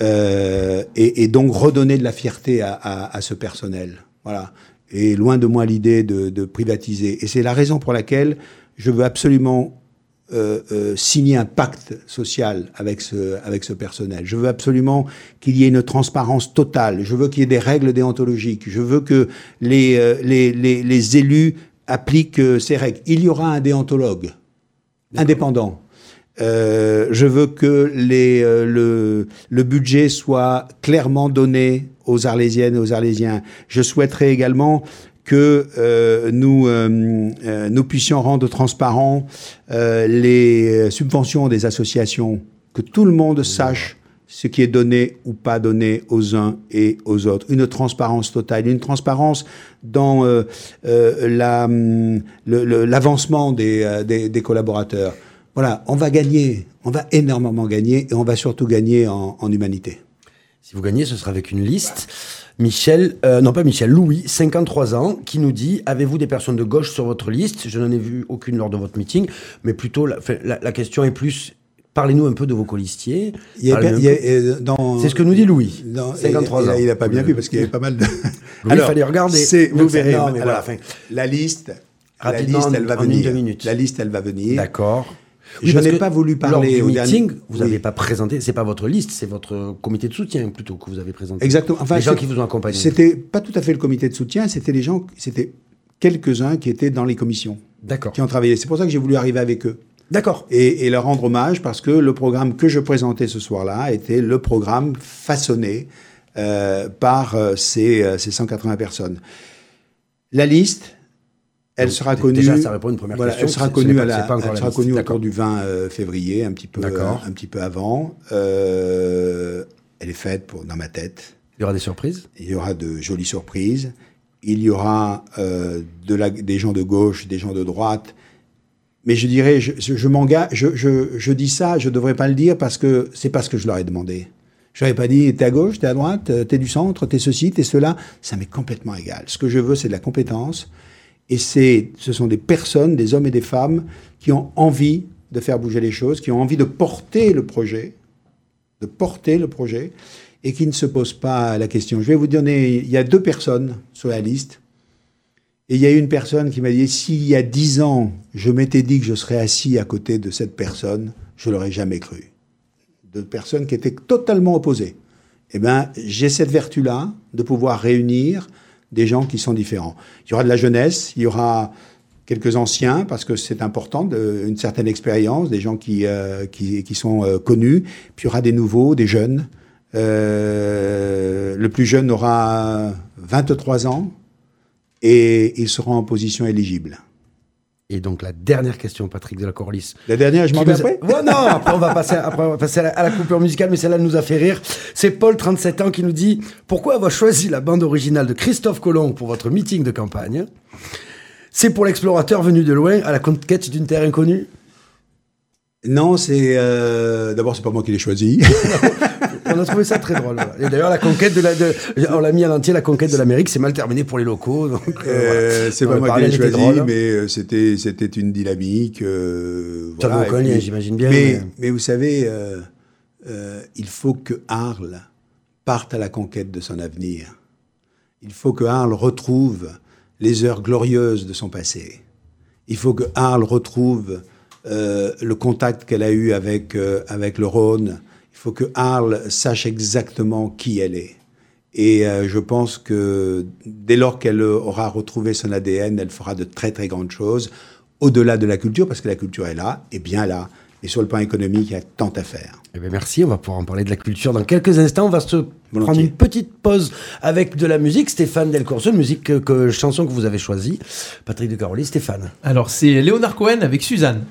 euh, et, donc redonner de la fierté à, ce personnel. Voilà. Et loin de moi l'idée de privatiser. Et c'est la raison pour laquelle je veux absolument euh, euh, signer un pacte social avec ce, avec ce personnel. Je veux absolument qu'il y ait une transparence totale. Je veux qu'il y ait des règles déontologiques. Je veux que les, euh, les, les, les élus appliquent euh, ces règles. Il y aura un déontologue indépendant. Euh, je veux que les, le, le budget soit clairement donné aux Arlésiennes et aux Arlésiens. Je souhaiterais également que euh, nous, euh, euh, nous puissions rendre transparents euh, les subventions des associations, que tout le monde sache ce qui est donné ou pas donné aux uns et aux autres. Une transparence totale, une transparence dans euh, euh, la, le- l'avancement des, euh, des, des collaborateurs. Voilà, on va gagner, on va énormément gagner et on va surtout gagner en, en humanité. Si vous gagnez, ce sera avec une liste. Michel, euh, non pas Michel, Louis, 53 ans, qui nous dit Avez-vous des personnes de gauche sur votre liste? Je n'en ai vu aucune lors de votre meeting, mais plutôt la, la- la question est plus Parlez-nous un peu de vos colistiers. Euh, C'est ce que nous dit Louis, dans- 53 il, ans. Il n'a pas bien vu parce qu'il y avait pas mal de. il fallait regarder. Vous verrez. non, mais alors, voilà, enfin, la liste, la Rapidement, liste, elle va venir. La liste, elle va venir. D'accord. Je n'ai pas voulu parler lors au du dernier- meeting, vous Oui. n'avez pas présenté, c'est pas votre liste, c'est votre comité de soutien plutôt que vous avez présenté. Exactement. Enfin, les gens qui vous ont accompagné. C'était pas tout à fait le comité de soutien, c'était les gens, c'était quelques-uns qui étaient dans les commissions, D'accord. qui ont travaillé. C'est pour ça que j'ai voulu arriver avec eux. D'accord. et, et leur rendre hommage parce que le programme que je présentais ce soir-là était le programme façonné euh, par euh, ces, euh, ces 180 personnes. La liste, elle sera connue. déjà, ça répond à une première voilà, question, Elle sera connue, à la- pas elle sera connue autour du 20 euh, février, un petit peu, D'accord. un petit peu avant. Euh, elle est faite pour, dans ma tête. Il y aura des surprises? Il y aura de jolies surprises. il y aura euh, de la- des gens de gauche, des gens de droite. Mais je dirais, je, m'engage, je, je, je dis ça, je ne devrais pas le dire parce que c'est pas ce que je leur ai demandé. Je leur ai pas dit, t'es à gauche, t'es à droite, euh, t'es du centre, t'es ceci, t'es cela. Ça m'est complètement égal. Ce que je veux, c'est de la compétence. Et ce sont des personnes, des hommes et des femmes qui ont envie de faire bouger les choses, qui ont envie de porter le projet, de porter le projet, et qui ne se posent pas la question. Je vais vous donner, il y a deux personnes sur la liste. Et il y a une personne qui m'a dit, s'il y a dix ans, je m'étais dit que je serais assis à côté de cette personne, je l'aurais jamais cru. Deux personnes qui étaient totalement opposées. Eh bien, j'ai cette vertu-là de pouvoir réunir des gens qui sont différents. Il y aura de la jeunesse, il y aura quelques anciens, parce que c'est important, une certaine expérience, des gens qui, euh, qui sont euh, connus, puis il y aura des nouveaux, des jeunes. Euh, le plus jeune aura 23 ans et il sera en position éligible. Et donc la dernière question, Patrick de la Corlis. La dernière, je m'en vais nous après Ouais, non, après on va passer, après, on va passer à, la, à la coupure musicale, mais celle-là nous a fait rire. C'est Paul, 37 ans, qui nous dit Pourquoi avoir choisi la bande originale de Christophe Colomb pour votre meeting de campagne? C'est pour l'explorateur venu de loin à la conquête d'une terre inconnue Non, c'est... euh, D'abord, c'est pas moi qui l'ai choisi. On a trouvé ça très drôle. Et d'ailleurs, la conquête de la. de- on l'a mis à l'entier, la conquête de l'Amérique, c'est mal terminé pour les locaux. Donc, euh, Euh, voilà. c'est pas moi qui l'ai choisi, drôle. mais euh, c'était c'était une dynamique. Euh, Ça voilà, vous connaît, j'imagine bien, Mais, mais- mais vous savez, il faut que Arles parte à la conquête de son avenir. Il faut que Arles retrouve les heures glorieuses de son passé. Il faut que Arles retrouve euh, le contact qu'elle a eu avec, euh, avec le Rhône. Il faut que Arles sache exactement qui elle est. Et euh, je pense que dès lors qu'elle aura retrouvé son ADN, elle fera de très très grandes choses, au-delà de la culture, parce que la culture est là, et bien là. Et sur le plan économique, il y a tant à faire. Eh bien, merci, on va pouvoir en parler de la culture dans quelques instants. On va se Volontiers. prendre une petite pause avec de la musique. Stéphane Delcourceau, une musique que, que- chanson que vous avez choisie. Patrick de Caroli, Stéphane. Alors, c'est Léonard Cohen avec Suzanne.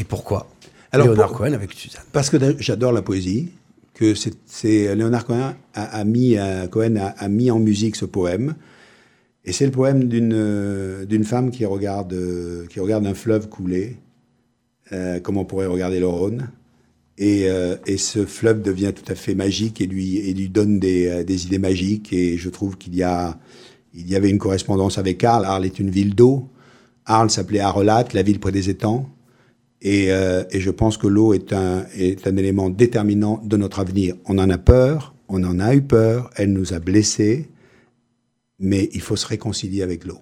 Et pourquoi? Alors, Léonard pour- Cohen avec Suzanne. Parce que j'adore la poésie, que c'est- Léonard Cohen a, a mis, euh, Cohen a, mis en musique ce poème. Et c'est le poème d'une euh, femme qui regarde, euh, qui regarde un fleuve couler, euh, comme on pourrait regarder le Rhône. Et, euh, et ce fleuve devient tout à fait magique et lui, et lui donne des, des idées magiques. Et je trouve qu'il y, a, il y avait une correspondance avec Arles. Arles est une ville d'eau. Arles s'appelait Arrelat, la ville près des étangs. Et, euh, et je pense que l'eau est un, est un élément déterminant de notre avenir. On en a peur, on en a eu peur, elle nous a blessés, mais il faut se réconcilier avec l'eau.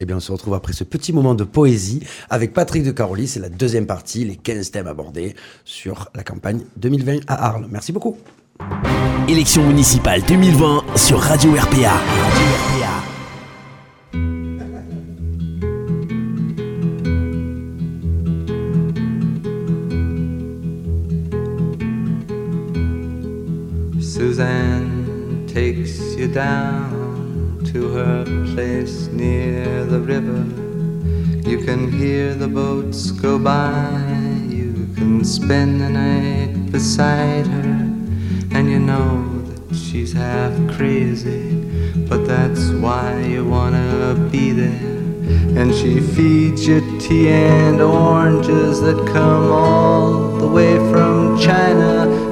Eh bien, on se retrouve après ce petit moment de poésie avec Patrick de Caroli. C'est la deuxième partie, les 15 thèmes abordés sur la campagne 2020 à Arles. Merci beaucoup. Élection municipale 2020 sur Radio RPA. Radio RPA. Suzanne takes you down to her place near the river. You can hear the boats go by. You can spend the night beside her. And you know that she's half crazy. But that's why you wanna be there. And she feeds you tea and oranges that come all the way from China.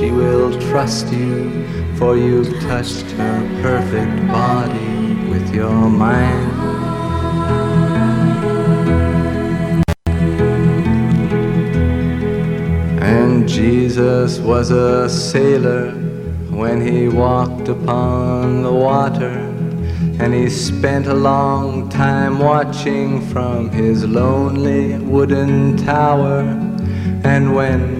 she will trust you, for you've touched her perfect body with your mind. And Jesus was a sailor when he walked upon the water. And he spent a long time watching from his lonely wooden tower. And when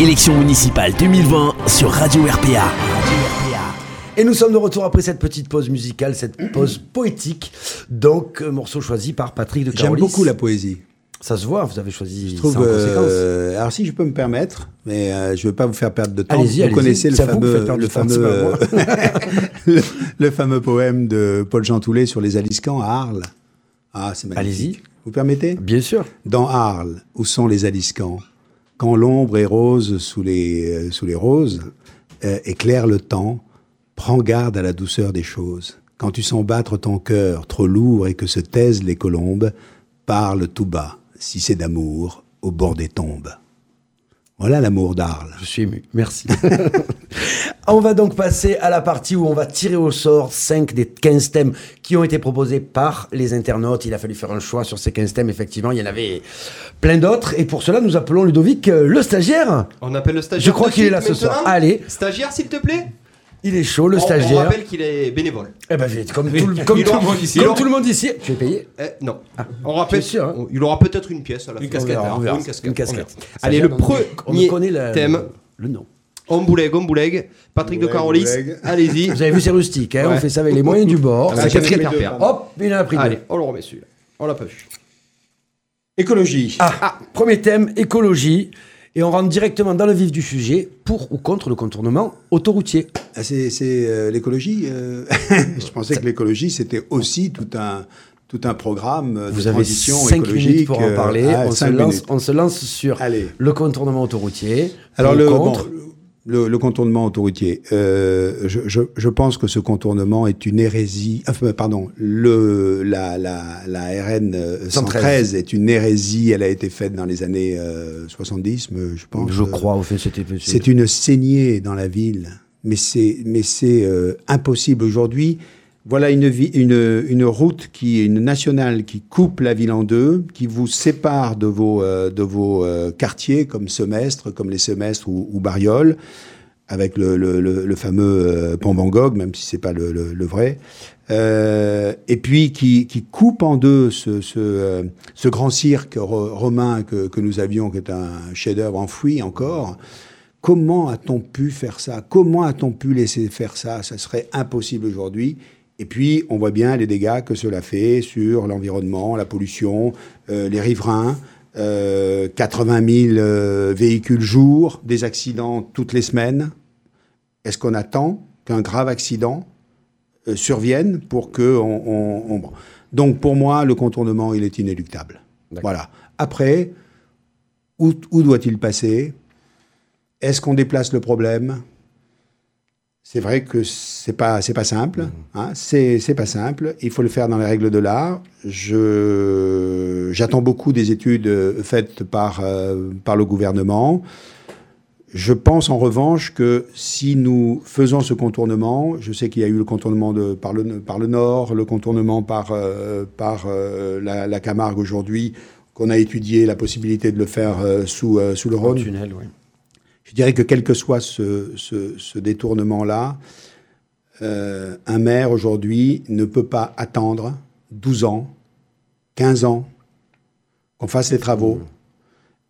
Élection municipale 2020 sur Radio RPA. Et nous sommes de retour après cette petite pause musicale, cette pause poétique. Donc, euh, morceau choisi par Patrick de J'aime beaucoup la poésie. Ça se voit, vous avez choisi Je trouve. ça en conséquence. euh, alors si je peux me permettre, mais euh, je ne veux pas vous faire perdre de temps. Allez-y, vous allez-y. connaissez le fameux, le fameux, le fameux poème de Paul Jean Toulet sur les Aliscans à Arles. Ah, c'est magnifique. Allez-y. Vous permettez? Bien sûr. Dans Arles, où sont les Aliscans? Quand l'ombre est rose sous les, euh, roses, euh, éclaire le temps, prends garde à la douceur des choses. Quand tu sens battre ton cœur trop lourd et que se taisent les colombes, parle tout bas, si c'est d'amour, au bord des tombes. Voilà l'amour d'Arles. Je suis ému. Merci. on va donc passer à la partie où on va tirer au sort 5 des 15 thèmes qui ont été proposés par les internautes. Il a fallu faire un choix sur ces 15 thèmes. Effectivement, il y en avait plein d'autres. Et pour cela, nous appelons Ludovic euh, le stagiaire. On appelle le stagiaire. Je crois qu'il est là ce soir. Allez. Stagiaire, s'il te plaît. Il est chaud, le On- On, stagiaire. rappelle qu'il est bénévole. Eh ben, comme, tout, le- comme tout ici. Comme tout le monde ici. Tu es payé? Eh, non. on rappelle. sûr, hein on- il aura peut-être une pièce à la Une fin. casquette, verra. Verra. Une casquette. Une casquette. Allez, le Stagiaire, premier on connaît la- thème. Le nom. Ombouleg, Ombouleg. Patrick de Carolis. Allez-y. Vous avez vu, c'est rustique. Hein Ouais. On fait ça avec les moyens du bord. Ah, C'est les deux, pardon. Hop, il a pris. Allez, on le remet celui-là. On l'a pas vu. Écologie. Ah, premier thème, écologie. Et on rentre directement dans le vif du sujet, pour ou contre le contournement autoroutier. Ah, c'est euh, l'écologie. euh, je pensais que l'écologie, c'était aussi tout un, tout un programme de Vous avez transition 5 écologique. minutes pour en euh, parler. ah, on, se cinq lance, minutes. on se lance sur Allez. le contournement autoroutier. Alors le, bon, contre. Le, le contournement autoroutier, euh, je, je, je pense que ce contournement est une hérésie. Enfin, pardon, le, la, la, la RN euh, 113. 113 est une hérésie. Elle a été faite dans les années euh, 70, mais je pense. Je euh, crois, au fait, c'était C'est une saignée dans la ville, mais c'est mais c'est euh, impossible aujourd'hui. Voilà une, une, une route qui une nationale qui coupe la ville en deux, qui vous sépare de vos, euh, de vos euh, quartiers comme Semestre, comme les Semestres ou, ou avec le, le, le, le fameux euh, pont Van Gogh, même si c'est pas le, vrai. Euh, et puis qui, qui coupe en deux ce, ce, euh, ce grand cirque ro- romain que, que nous avions, qui est un chef-d'œuvre enfoui encore. Comment a-t-on pu faire ça? Comment a-t-on pu laisser faire ça? Ça serait impossible aujourd'hui. Et puis, on voit bien les dégâts que cela fait sur l'environnement, la pollution, euh, les riverains. Euh, 80 000 euh, véhicules jour, des accidents toutes les semaines. Est-ce qu'on attend qu'un grave accident euh, survienne pour que on, on- on- bon. Donc pour moi, le contournement, il est inéluctable. Voilà. Après, où, où doit-il passer? Est-ce qu'on déplace le problème? C'est vrai que c'est pas c'est pas simple. Hein, c'est c'est pas simple. Il faut le faire dans les règles de l'art. Je j'attends beaucoup des études euh, faites par euh, par le gouvernement. Je pense en revanche que si nous faisons ce contournement, je sais qu'il y a eu le contournement de, par, le, par le nord, le contournement par, euh, par euh, la, la Camargue aujourd'hui, qu'on a étudié la possibilité de le faire euh, sous, sous le Rhône. tunnel, oui. Je dirais que quel que soit ce, ce, ce détournement-là, euh, un maire aujourd'hui ne peut pas attendre 12 ans, 15 ans qu'on fasse les travaux.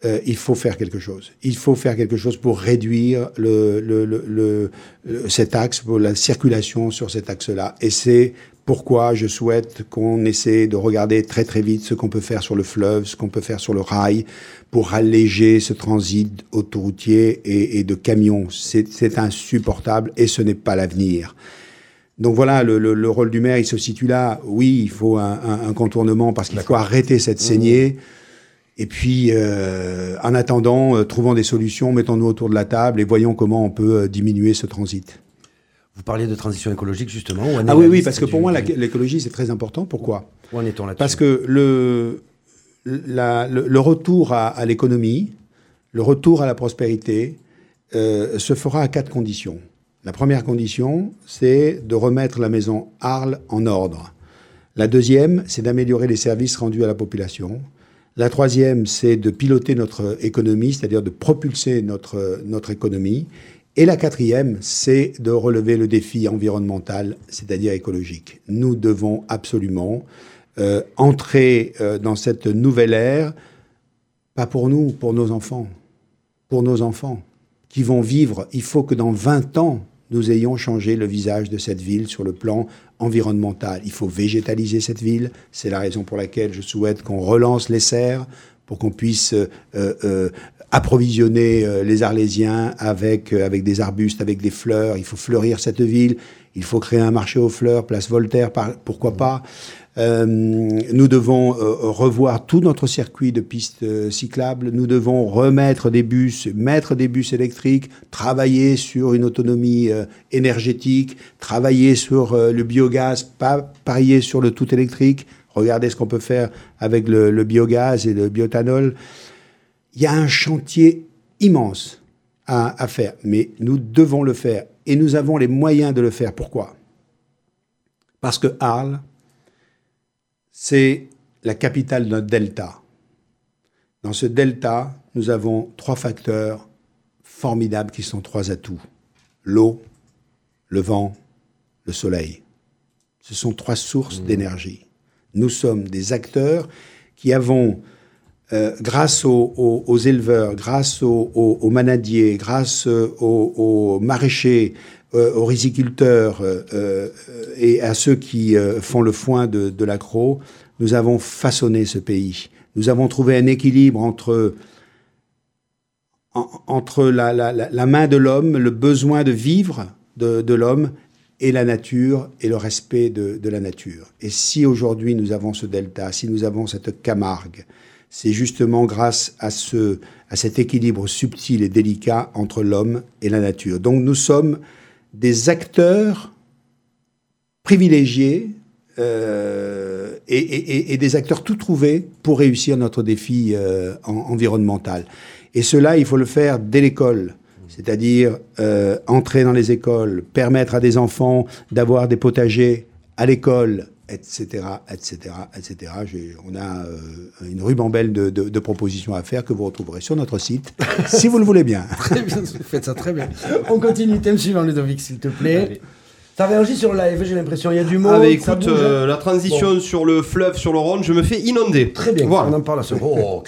Euh, il faut faire quelque chose. Il faut faire quelque chose pour réduire le, le, le, le- le- cet axe, pour la circulation sur cet axe-là. Et c'est pourquoi je souhaite qu'on essaie de regarder très très vite ce qu'on peut faire sur le fleuve, ce qu'on peut faire sur le rail, pour alléger ce transit autoroutier et, et de camions. C'est insupportable et ce n'est pas l'avenir. Donc voilà, le, le- le rôle du maire, il se situe là. Oui, il faut un, un- un contournement parce qu'il faut arrêter cette saignée. Et puis, euh, en attendant, euh, trouvons des solutions, mettons-nous autour de la table et voyons comment on peut euh, diminuer ce transit. Vous parliez de transition écologique, justement. où Ah oui, oui, parce que pour du- moi, l'écologie, c'est très important. Pourquoi? Où en est-on là-dessus? Parce que le, la- le, le retour à, à l'économie, le retour à la prospérité, euh, se fera à quatre conditions. La première condition, c'est de remettre la maison Arles en ordre. La deuxième, c'est d'améliorer les services rendus à la population. La troisième, c'est de piloter notre économie, c'est-à-dire de propulser notre, notre économie. Et la quatrième, c'est de relever le défi environnemental, c'est-à-dire écologique. Nous devons absolument euh, entrer euh, dans cette nouvelle ère, pas pour nous, pour nos enfants, pour nos enfants qui vont vivre. Il faut que dans 20 ans, nous ayons changé le visage de cette ville sur le plan environnemental. Il faut végétaliser cette ville. C'est la raison pour laquelle je souhaite qu'on relance les serres pour qu'on puisse euh, euh, approvisionner euh, les Arlésiens avec, avec des arbustes, avec des fleurs. Il faut fleurir cette ville. Il faut créer un marché aux fleurs, place Voltaire, par- pourquoi pas. Euh, nous devons euh, revoir tout notre circuit de pistes cyclables. Nous devons remettre des bus, mettre des bus électriques, travailler sur une autonomie énergétique, travailler sur le biogaz, pas parier sur le tout électrique. Regardez ce qu'on peut faire avec le, le biogaz et le biotanol. Il y a un chantier immense à, à faire, mais nous devons le faire et nous avons les moyens de le faire. Pourquoi? Parce que Arles, c'est la capitale d'un delta. Dans ce delta, nous avons trois facteurs formidables qui sont trois atouts. L'eau, le vent, le soleil. Ce sont trois sources d'énergie. Nous sommes des acteurs qui avons, euh, grâce aux, éleveurs, grâce aux, manadiers, grâce euh, aux, maraîchers, euh, aux riziculteurs et à ceux qui font le foin de, de l'accro, nous avons façonné ce pays. Nous avons trouvé un équilibre entre en- entre la, main de l'homme, le besoin de vivre de l'homme, et la nature et le respect de, la nature. Et si aujourd'hui nous avons ce delta, si nous avons cette Camargue, c'est justement grâce à, ce, à cet équilibre subtil et délicat entre l'homme et la nature. Donc nous sommes des acteurs privilégiés euh, et, des acteurs tout trouvés pour réussir notre défi euh, en- environnemental. Et cela, il faut le faire dès l'école. C'est-à-dire euh, entrer dans les écoles, permettre à des enfants d'avoir des potagers à l'école, etc., etc., etc. J'ai- On a euh, une rubambelle de, de- de propositions à faire que vous retrouverez sur notre site, si vous le voulez bien. Très bien, vous faites ça très bien. On continue, thème suivant, Ludovic, s'il te plaît. Ça réagit sur le live, j'ai l'impression. Il y a du monde. Ah, mais ça écoute, bouge. euh, la transition sur le fleuve, sur le Rhône, je me fais inonder. Très bien, Voilà. on en parle à ce. Oh,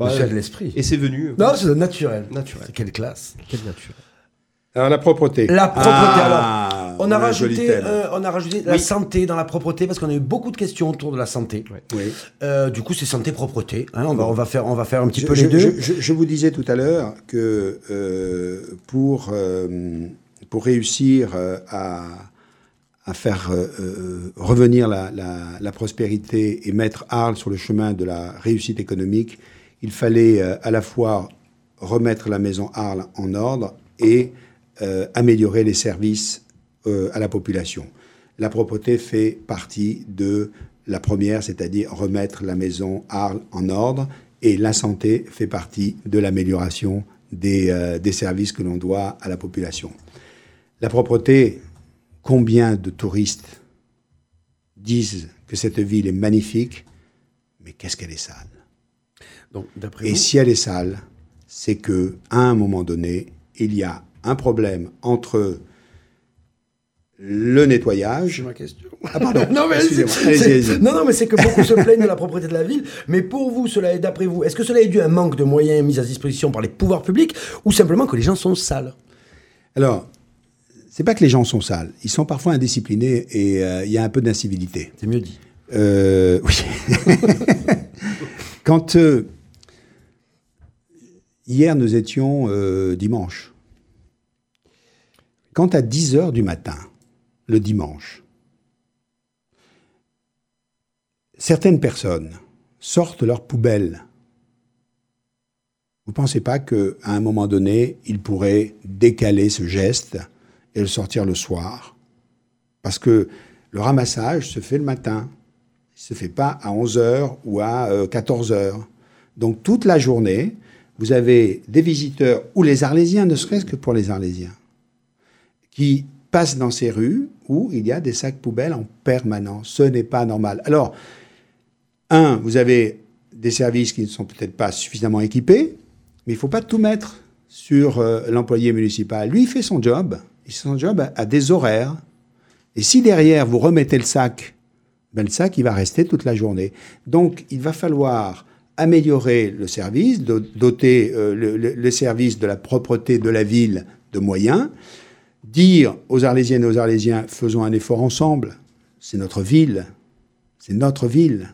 Bah, monsieur de l'esprit. Et c'est venu. Non, c'est naturel. Naturel. C'est Quelle classe. Quelle nature. Alors la propreté. La propreté, Ah, alors. On a, rajouté, euh, on a rajouté la santé dans la propreté parce qu'on a eu beaucoup de questions autour de la santé. Oui. Euh, du coup, c'est santé-propreté. hein, on, va, on, va faire, on va faire un petit Je, peu je- les deux. je- je- je vous disais tout à l'heure que euh, pour, euh, pour réussir euh, à, à faire revenir la, la, la, prospérité et mettre Arles sur le chemin de la réussite économique, il fallait euh, à la fois remettre la maison Arles en ordre et euh, améliorer les services à la population. La propreté fait partie de la première, c'est-à-dire remettre la maison Arles en ordre, et la santé fait partie de l'amélioration des services que l'on doit à la population. La propreté, combien de touristes disent que cette ville est magnifique, mais qu'est-ce qu'elle est sale Donc, Et vous... si elle est sale, c'est que à un moment donné, il y a un problème entre le nettoyage. C'est ma question. Ah pardon. non, mais c'est- Allez-y, c'est- allez-y. non, non, mais c'est que beaucoup se plaignent de la propreté de la ville. Mais pour vous, cela est d'après vous, est-ce que cela est dû à un manque de moyens mis à disposition par les pouvoirs publics ou simplement que les gens sont sales? Alors, c'est pas que les gens sont sales. Ils sont parfois indisciplinés et euh, il y a un peu d'incivilité. C'est mieux dit. Euh, oui. Quand euh, hier nous étions euh, dimanche, quand à 10 heures du matin, le dimanche, certaines personnes sortent leurs poubelles, vous ne pensez pas qu'à un moment donné, ils pourraient décaler ce geste et le sortir le soir? Parce que le ramassage se fait le matin. Il ne se fait pas à 11h ou à 14h. Donc toute la journée, vous avez des visiteurs, ou les Arlésiens, ne serait-ce que pour les Arlésiens, qui passent dans ces rues où il y a des sacs poubelles en permanence. Ce n'est pas normal. Alors, un, vous avez des services qui ne sont peut-être pas suffisamment équipés, mais il ne faut pas tout mettre sur euh, l'employé municipal. Lui, il fait son job. Il fait son job à, des horaires. Et si derrière, vous remettez le sac, ben, le sac, il va rester toute la journée. Donc, il va falloir améliorer le service, do- doter euh, le, service de la propreté de la ville de moyens, dire aux Arlésiennes et aux Arlésiens, faisons un effort ensemble, c'est notre ville, c'est notre ville.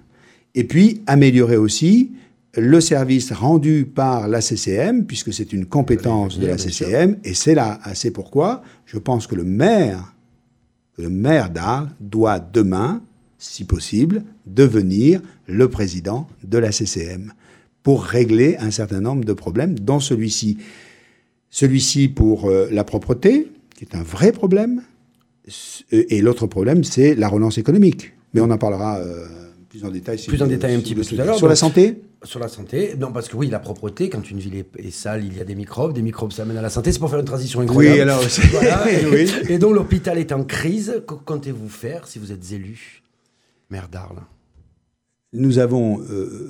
Et puis, améliorer aussi le service rendu par la CCM, puisque c'est une compétence de la. CCM, et c'est là, c'est pourquoi je pense que le maire, que le maire d'Arles doit demain, si possible, devenir le président de la CCM pour régler un certain nombre de problèmes, dont celui-ci. Celui-ci pour euh, la propreté, qui est un vrai problème, s- et l'autre problème, c'est la relance économique. Mais on en parlera euh, plus en détail. si Plus en détail un petit peu tout à l'heure, Sur la santé Sur la santé, non, parce que oui, la propreté, quand une ville est, sale, il y a des microbes, des microbes ça amène à la santé, c'est pour faire une transition incroyable. Oui, alors, Voilà, et, oui. et donc l'hôpital est en crise, que comptez-vous faire si vous êtes élu? Maire d'Arles Nous avons euh,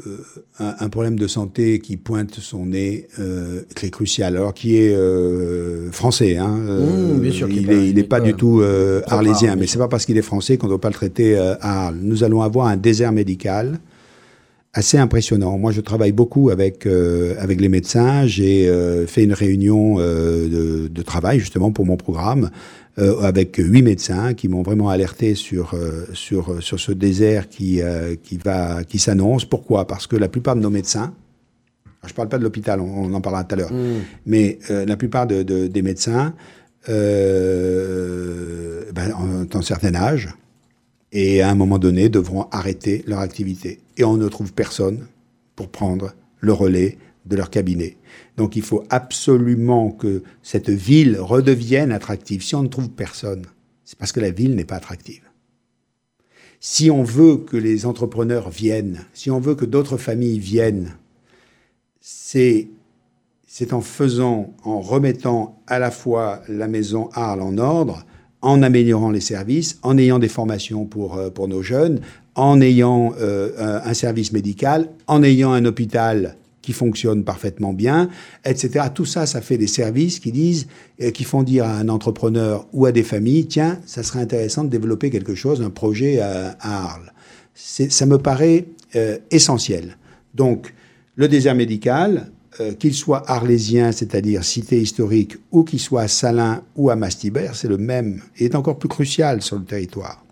euh, un, un problème de santé qui pointe son nez, euh, qui est crucial, alors qui est euh, français. Hein, euh, Mmh, bien sûr il pas- n'est il est pas, pas du tout euh, arlésien, mais c'est pas parce qu'il est français qu'on ne doit pas le traiter euh, à Arles. Nous allons avoir un désert médical assez impressionnant. Moi, je travaille beaucoup avec euh, avec les médecins. J'ai euh, fait une réunion euh, de, de travail justement pour mon programme avec huit médecins qui m'ont vraiment alerté sur sur sur ce désert qui qui va qui s'annonce. Pourquoi? Parce que la plupart de nos médecins je parle pas de l'hôpital, on, on en parlera tout à l'heure. Mais euh, la plupart de, de- des médecins ben, ont un certain âge et à un moment donné devront arrêter leur activité. Et on ne trouve personne pour prendre le relais de leur cabinet. Donc il faut absolument que cette ville redevienne attractive. Si on ne trouve personne, c'est parce que la ville n'est pas attractive. Si on veut que les entrepreneurs viennent, si on veut que d'autres familles viennent, c'est en faisant, en remettant à la fois la maison Arles en ordre, en améliorant les services, en ayant des formations pour, euh, pour nos jeunes, en ayant euh, un service médical, en ayant un hôpital qui fonctionne parfaitement bien, etc. Tout ça, ça fait des services qui disent, euh, qui font dire à un entrepreneur ou à des familles, tiens, ça serait intéressant de développer quelque chose, un projet à, Arles. Ça me paraît essentiel. Donc, le désert médical, euh, qu'il soit arlésien, c'est-à-dire cité historique, ou qu'il soit à Salins ou à Mastibert, c'est le même, et est encore plus crucial sur le territoire.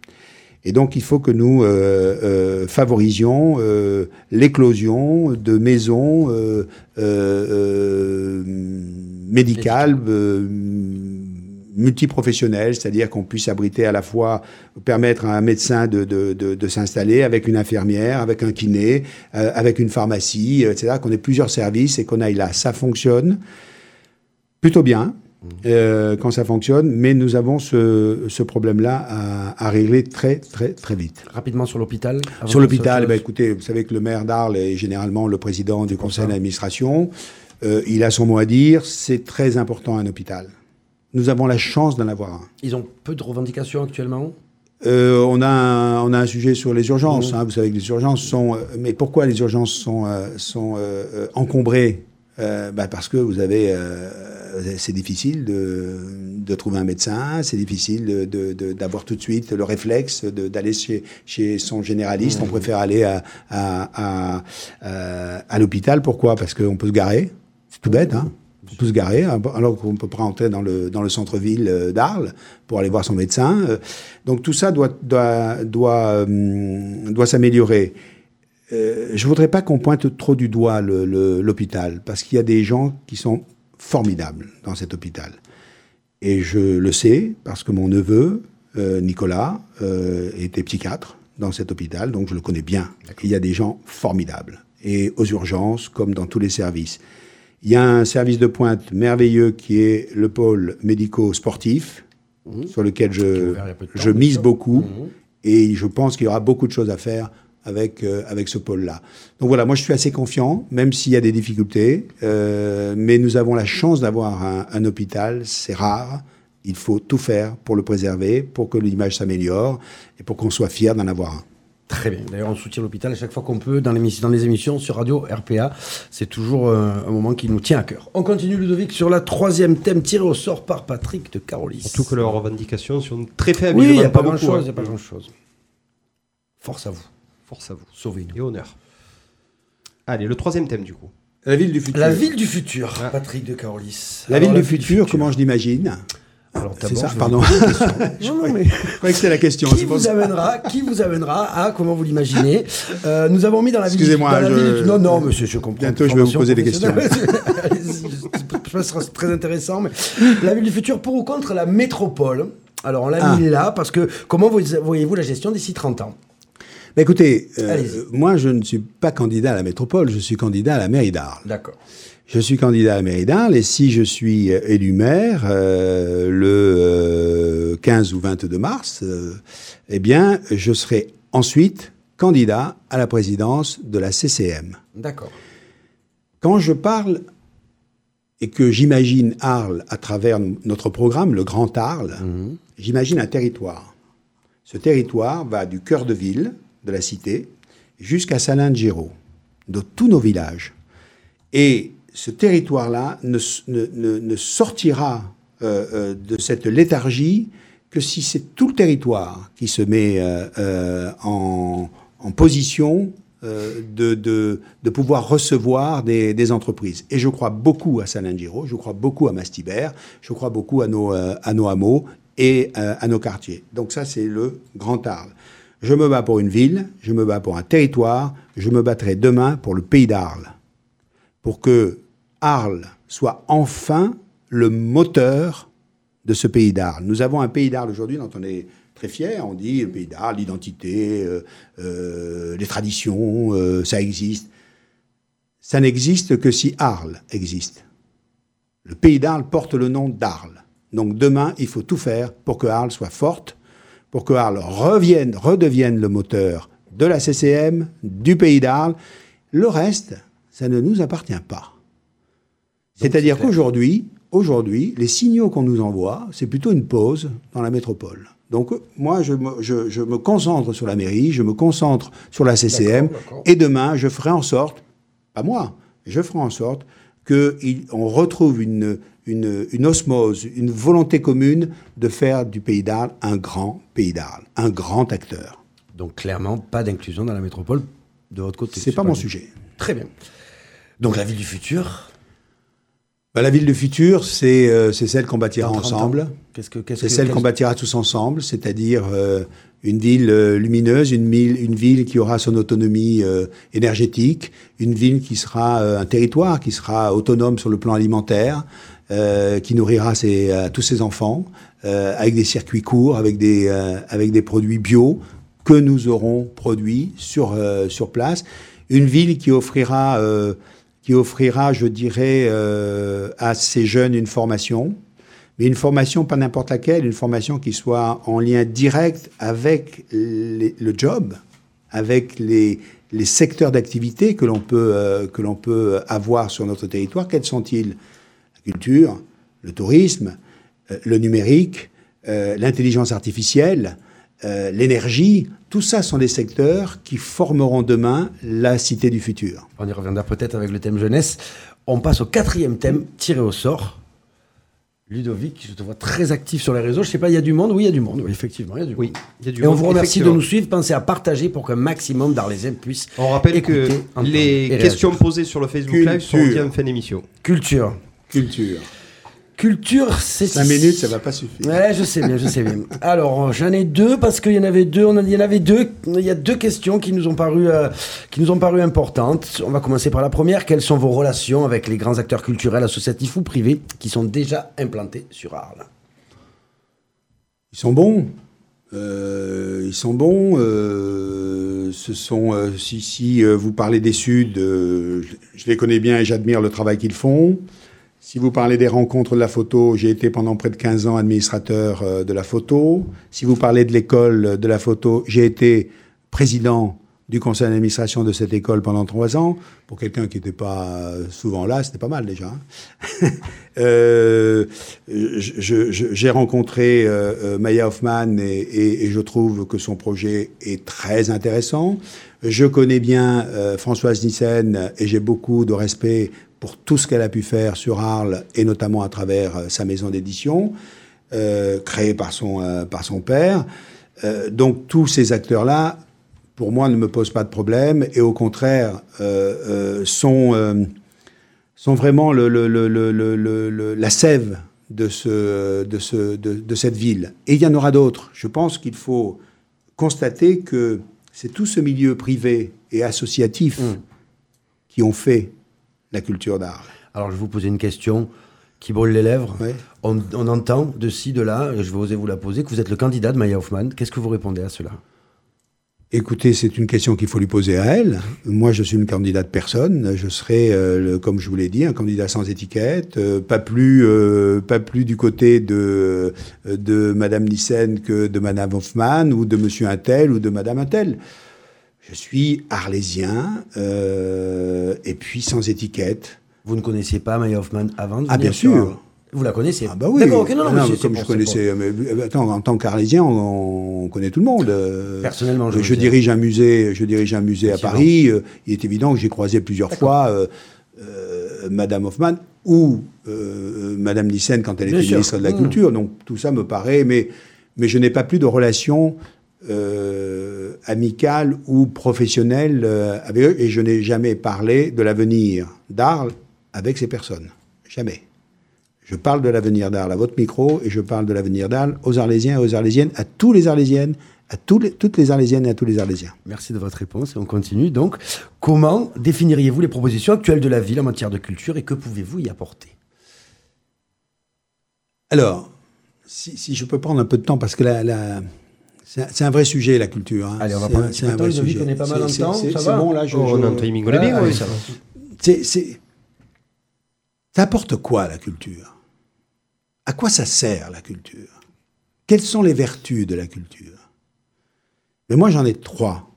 Et donc, il faut que nous euh, euh, favorisions euh, l'éclosion de maisons euh, euh, médicales, euh, multiprofessionnel, c'est-à-dire qu'on puisse abriter à la fois, permettre à un médecin de, de, de, de s'installer avec une infirmière, avec un kiné, euh, avec une pharmacie, etc., qu'on ait plusieurs services et qu'on aille là. Ça fonctionne plutôt bien. Euh, quand ça fonctionne, mais nous avons ce, ce problème-là à, à, régler très très très vite. Rapidement sur l'hôpital. Sur l'hôpital, ben, écoutez, vous savez que le maire d'Arles est généralement le président du conseil d'administration. Euh, il a son mot à dire. C'est très important un hôpital. Nous avons la chance d'en avoir un. Ils ont peu de revendications actuellement euh, on, a un, on a un sujet sur les urgences. Mmh. Hein. Vous savez que les urgences sont. mais pourquoi les urgences sont, sont encombrées? Bah Parce que vous avez c'est difficile de, de, trouver un médecin, c'est difficile d'avoir tout de suite le réflexe d'aller chez, chez, son généraliste. On mmh. préfère aller à, à, à, à l'hôpital. Pourquoi? Parce qu'on peut se garer. C'est tout bête, hein on peut se garer, alors qu'on peut pas entrer dans le, dans le centre-ville euh, d'Arles pour aller voir son médecin. Euh, donc tout ça doit, doit, doit, hum, doit s'améliorer. Euh, je voudrais pas qu'on pointe trop du doigt l'hôpital, parce qu'il y a des gens qui sont formidable dans cet hôpital. Et je le sais parce que mon neveu, euh, Nicolas, euh, était psychiatre dans cet hôpital, donc je le connais bien. Il y a des gens formidables. Et aux urgences, comme dans tous les services. Il y a un service de pointe merveilleux qui est le pôle médico-sportif, mmh. sur lequel je, je mise beaucoup. Mmh. Et je pense qu'il y aura beaucoup de choses à faire avec, euh, avec ce pôle-là. Donc voilà, moi je suis assez confiant, même s'il y a des difficultés, euh, mais nous avons la chance d'avoir un, un, hôpital, c'est rare, il faut tout faire pour le préserver, pour que l'image s'améliore et pour qu'on soit fier d'en avoir un. Très bien. D'ailleurs, on soutient l'hôpital à chaque fois qu'on peut dans, dans, les émissions sur Radio RPA. C'est toujours euh, un moment qui nous tient à cœur. On continue, Ludovic, sur la troisième thème tiré au sort par Patrick de Carolis. Surtout que leurs revendications sont très faibles. Oui, il n'y a pas, pas grand-chose. Il hein. a pas grand-chose. Force à vous. Force à vous. Sauvez-nous. Et honneur. Allez, le troisième thème du coup. La ville du futur. La ville du futur, ah. Patrick de Carolis. La, ville, du, futur, comment je l'imagine? Alors c'est ça, pardon. non, non, mais... je croyais que c'était la question. Qui vous, amènera, qui vous amènera à comment vous l'imaginez euh, Nous avons mis dans la ville. Excusez-moi. Je... Non, non, monsieur, je comprends. Bientôt, je vais vous poser des questions. je pense que ce sera très intéressant. Mais la ville du futur, pour ou contre la métropole? Alors, on l'a ah. mis là parce que comment voyez-vous la gestion d'ici 30 ans? Bah, écoutez, euh, moi, je ne suis pas candidat à la métropole, je suis candidat à la mairie d'Arles. D'accord. Je suis candidat à d'Arles et si je suis euh, élu maire euh, le 15 ou 22 mars, eh bien, je serai ensuite candidat à la présidence de la CCM. D'accord. Quand je parle et que j'imagine Arles à travers notre programme, le Grand Arles, mmh. j'imagine un territoire. Ce territoire va du cœur de ville, de la cité jusqu'à Salin de Giro, de tous nos villages. Et ce territoire-là ne, sortira euh, euh, de cette léthargie que si c'est tout le territoire qui se met euh, en, position de, pouvoir recevoir des, entreprises. Et je crois beaucoup à Salin-Giro, je crois beaucoup à Mastibert, je crois beaucoup à nos, à nos hameaux et à nos quartiers. Donc ça, c'est le Grand Arles. Je me bats pour une ville, je me bats pour un territoire, je me battrai demain pour le pays d'Arles. Pour que Arles soit enfin le moteur de ce pays d'Arles. Nous avons un pays d'Arles aujourd'hui dont on est très fier. On dit le pays d'Arles, l'identité, euh, euh, les traditions, euh, ça existe. Ça n'existe que si Arles existe. Le pays d'Arles porte le nom d'Arles. Donc demain, il faut tout faire pour que Arles soit forte, pour que Arles revienne, redevienne le moteur de la CCM, du pays d'Arles. Le reste, ça ne nous appartient pas. C'est-à-dire qu'aujourd'hui, aujourd'hui, les signaux qu'on nous envoie, c'est plutôt une pause dans la métropole. Donc moi, je me, je, je me, concentre sur la mairie, je me concentre sur la CCM, et demain, je ferai en sorte, pas moi, je ferai en sorte qu'on retrouve une, une, une, osmose, une volonté commune de faire du Pays d'Arles un grand Pays d'Arles, un grand acteur. Donc clairement, pas d'inclusion dans la métropole de votre côté. C'est pas, pas mon sujet. Très bien. Donc la ville du futur bah, La ville du futur, c'est euh, celle qu'on bâtira ensemble. C'est celle qu'on bâtira tous ensemble, c'est-à-dire euh, une ville euh, lumineuse, une, une, ville qui aura son autonomie euh, énergétique, une ville qui sera euh, un territoire qui sera autonome sur le plan alimentaire, euh, qui nourrira ses, euh, tous ses enfants, euh, avec des circuits courts, avec des, euh, avec des produits bio que nous aurons produits sur, euh, sur place. Une ville qui offrira, euh, qui offrira, je dirais, euh, à ces jeunes une formation, mais une formation pas n'importe laquelle, une formation qui soit en lien direct avec le job, avec les, les secteurs d'activité que l'on peut, euh, peut avoir sur notre territoire. Quels sont-ils? La culture, le tourisme, euh, le numérique, l'intelligence artificielle, l'énergie. Tout ça sont des secteurs qui formeront demain la cité du futur. On y reviendra peut-être avec le thème jeunesse. On passe au quatrième thème, tiré au sort. Ludovic, je te vois très actif sur les réseaux. Je sais pas, il y a du monde? Oui, il y a du monde. Oui, effectivement, il y a du Oui, monde. il y a du Et on vous remercie de nous suivre. Pensez à partager pour qu'un maximum d'Arlésiens puissent On rappelle que écouter, les réagir. questions posées sur le Facebook Live sont en fin d'émission. Culture. Culture. Culture, c'est... Cinq minutes, ça va pas suffire. Ouais, je sais bien, je sais bien. Alors, j'en ai deux parce qu'il y en avait deux. On a, il y en avait deux. Il y a deux questions qui nous ont paru, euh, qui nous ont paru importantes. On va commencer par la première. Quelles sont vos relations avec les grands acteurs culturels, associatifs ou privés qui sont déjà implantés sur Arles? Ils sont bons. Euh, ils sont bons. euh, ce sont, si, si vous parlez des Suds, je les connais bien et j'admire le travail qu'ils font. Si vous parlez des rencontres de la photo, j'ai été pendant près de 15 ans administrateur euh, de la photo. Si vous parlez de l'école de la photo, j'ai été président du conseil d'administration de cette école pendant trois ans. Pour quelqu'un qui n'était pas euh, souvent là, c'était pas mal déjà. hein. Euh, j'ai rencontré euh, euh, Maya Hoffman et, je trouve que son projet est très intéressant. Je connais bien euh, Françoise Nissen et j'ai beaucoup de respect pour tout ce qu'elle a pu faire sur Arles et notamment à travers euh, sa maison d'édition euh, créée par son, euh, par son père. Donc tous ces acteurs-là, pour moi, ne me posent pas de problème et au contraire sont sont vraiment le, le- le- la sève de, ce, de, ce, de, de cette ville. Et il y en aura d'autres. Je pense qu'il faut constater que c'est tout ce milieu privé et associatif qui ont fait la culture d'art. Alors, je vais vous poser une question qui brûle les lèvres. On, on entend de ci, de là, et je vais oser vous la poser, que vous êtes le candidat de Maya Hoffman. Qu'est-ce que vous répondez à cela? Écoutez, c'est une question qu'il faut lui poser à elle. Moi, je suis une candidate personne. Je serai, euh, le- comme je vous l'ai dit, un candidat sans étiquette, euh, pas plus, euh, pas plus du côté de de Madame Nissen que de Madame Hoffman ou de Monsieur Untel ou de Madame Untel. Je suis arlésien euh, et puis sans étiquette. Vous ne connaissiez pas Maya Hoffman avant de Ah, venir bien sur sûr. Arles Vous la connaissez Ah bah oui. D'accord, ok, non, non, Ah non, mais comme je connaissais, mais, attends, en tant qu'arlésien, on, on connaît tout le monde. euh. Personnellement, je je, dirige un musée, je dirige un musée à. Paris. euh, il est évident que j'ai croisé plusieurs fois euh, euh, Madame Hoffman ou euh, Madame Nissen quand elle Bien était sûr. ministre de la Mmh. Culture. Donc tout ça me paraît, mais mais je n'ai pas plus de relation euh, amicale ou professionnelle euh, avec eux, et je n'ai jamais parlé de l'avenir d'Arles avec ces personnes. Jamais. Je parle de l'avenir d'Arles à votre micro et je parle de l'avenir d'Arles aux Arlésiens et aux Arlésiennes, à tous les Arlésiennes, à tous les- toutes les Arlésiennes et à tous les Arlésiens. Merci de votre réponse et on continue. Donc, comment définiriez-vous les propositions actuelles de la ville en matière de culture et que pouvez-vous y apporter? Alors, si, si je peux prendre un peu de temps, parce que la, la- c'est un- vrai sujet, la culture. hein. Allez, on va C'est prendre un- petit peu de temps, est pas mal en temps, ça va bon, là, je... Oh, on je- a un timing, on est bien, oui. ça va. C'est, quoi la culture? À quoi ça sert la culture? Quelles sont les vertus de la culture? Mais moi j'en ai trois.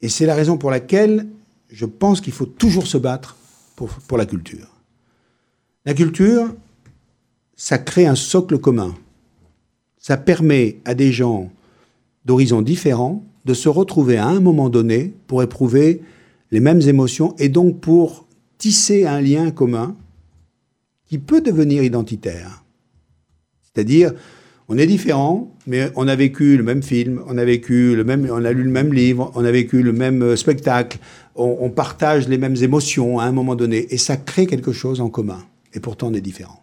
Et c'est la raison pour laquelle je pense qu'il faut toujours se battre pour, pour la culture. La culture, ça crée un socle commun. Ça permet à des gens d'horizons différents de se retrouver à un moment donné pour éprouver les mêmes émotions et donc pour tisser un lien commun qui peut devenir identitaire. C'est-à-dire, on est différents, mais on a vécu le même film, on a vécu le même, on a lu le même livre, on a vécu le même euh, spectacle, on, partage les mêmes émotions à un moment donné, et ça crée quelque chose en commun. Et pourtant, on est différents.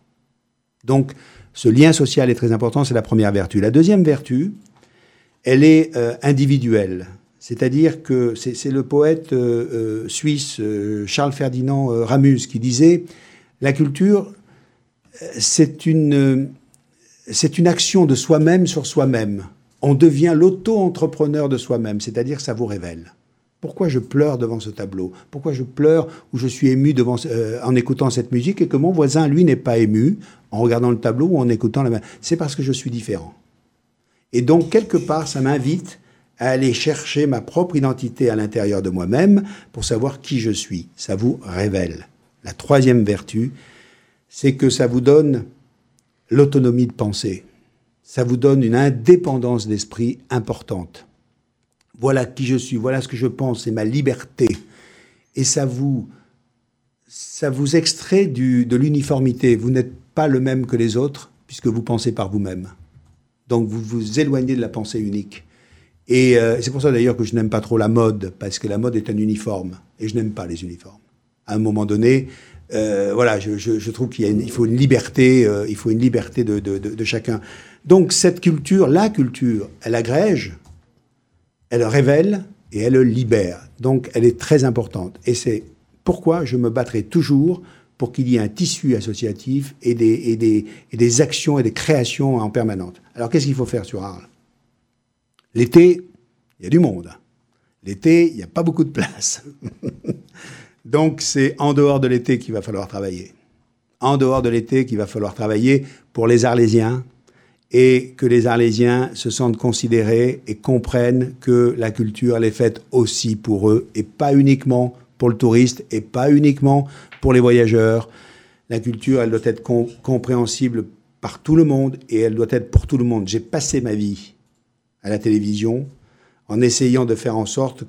Donc, ce lien social est très important, c'est la première vertu. La deuxième vertu, elle est euh, individuelle. C'est-à-dire que c'est le poète euh, euh, suisse Charles Ferdinand Ramus qui disait La culture, c'est une, action de soi-même sur soi-même. On devient l'auto-entrepreneur de soi-même, c'est-à-dire ça vous révèle. Pourquoi je pleure devant ce tableau? Pourquoi je pleure ou je suis ému devant, euh, en écoutant cette musique et que mon voisin, lui, n'est pas ému en regardant le tableau ou en écoutant la C'est parce que je suis différent. Et donc, quelque part, ça m'invite à aller chercher ma propre identité à l'intérieur de moi-même pour savoir qui je suis. Ça vous révèle. La troisième vertu, c'est que ça vous donne l'autonomie de pensée. Ça vous donne une indépendance d'esprit importante. Voilà qui je suis, voilà ce que je pense, c'est ma liberté. Et ça vous, ça vous extrait du, de l'uniformité. Vous n'êtes pas le même que les autres puisque vous pensez par vous-même. Donc vous vous éloignez de la pensée unique. Et euh, c'est pour ça d'ailleurs que je n'aime pas trop la mode, parce que la mode est un uniforme, et je n'aime pas les uniformes. À un moment donné, euh, voilà, je, je, je trouve qu'il il faut une liberté, euh, il faut une liberté de, de, de, de, chacun. Donc cette culture, la culture, elle agrège, elle révèle et elle libère. Donc elle est très importante. Et c'est pourquoi je me battrai toujours pour qu'il y ait un tissu associatif et des, actions et des créations en permanence. Alors qu'est-ce qu'il faut faire sur Arles? L'été, il y a du monde. L'été, il n'y a pas beaucoup de place. Donc c'est en dehors de l'été qu'il va falloir travailler. En dehors de l'été qu'il va falloir travailler pour les Arlésiens et que les Arlésiens se sentent considérés et comprennent que la culture, elle est faite aussi pour eux et pas uniquement pour le touriste et pas uniquement pour les voyageurs. La culture, elle doit être com compréhensible par tout le monde et elle doit être pour tout le monde. J'ai passé ma vie à la télévision en essayant de faire en sorte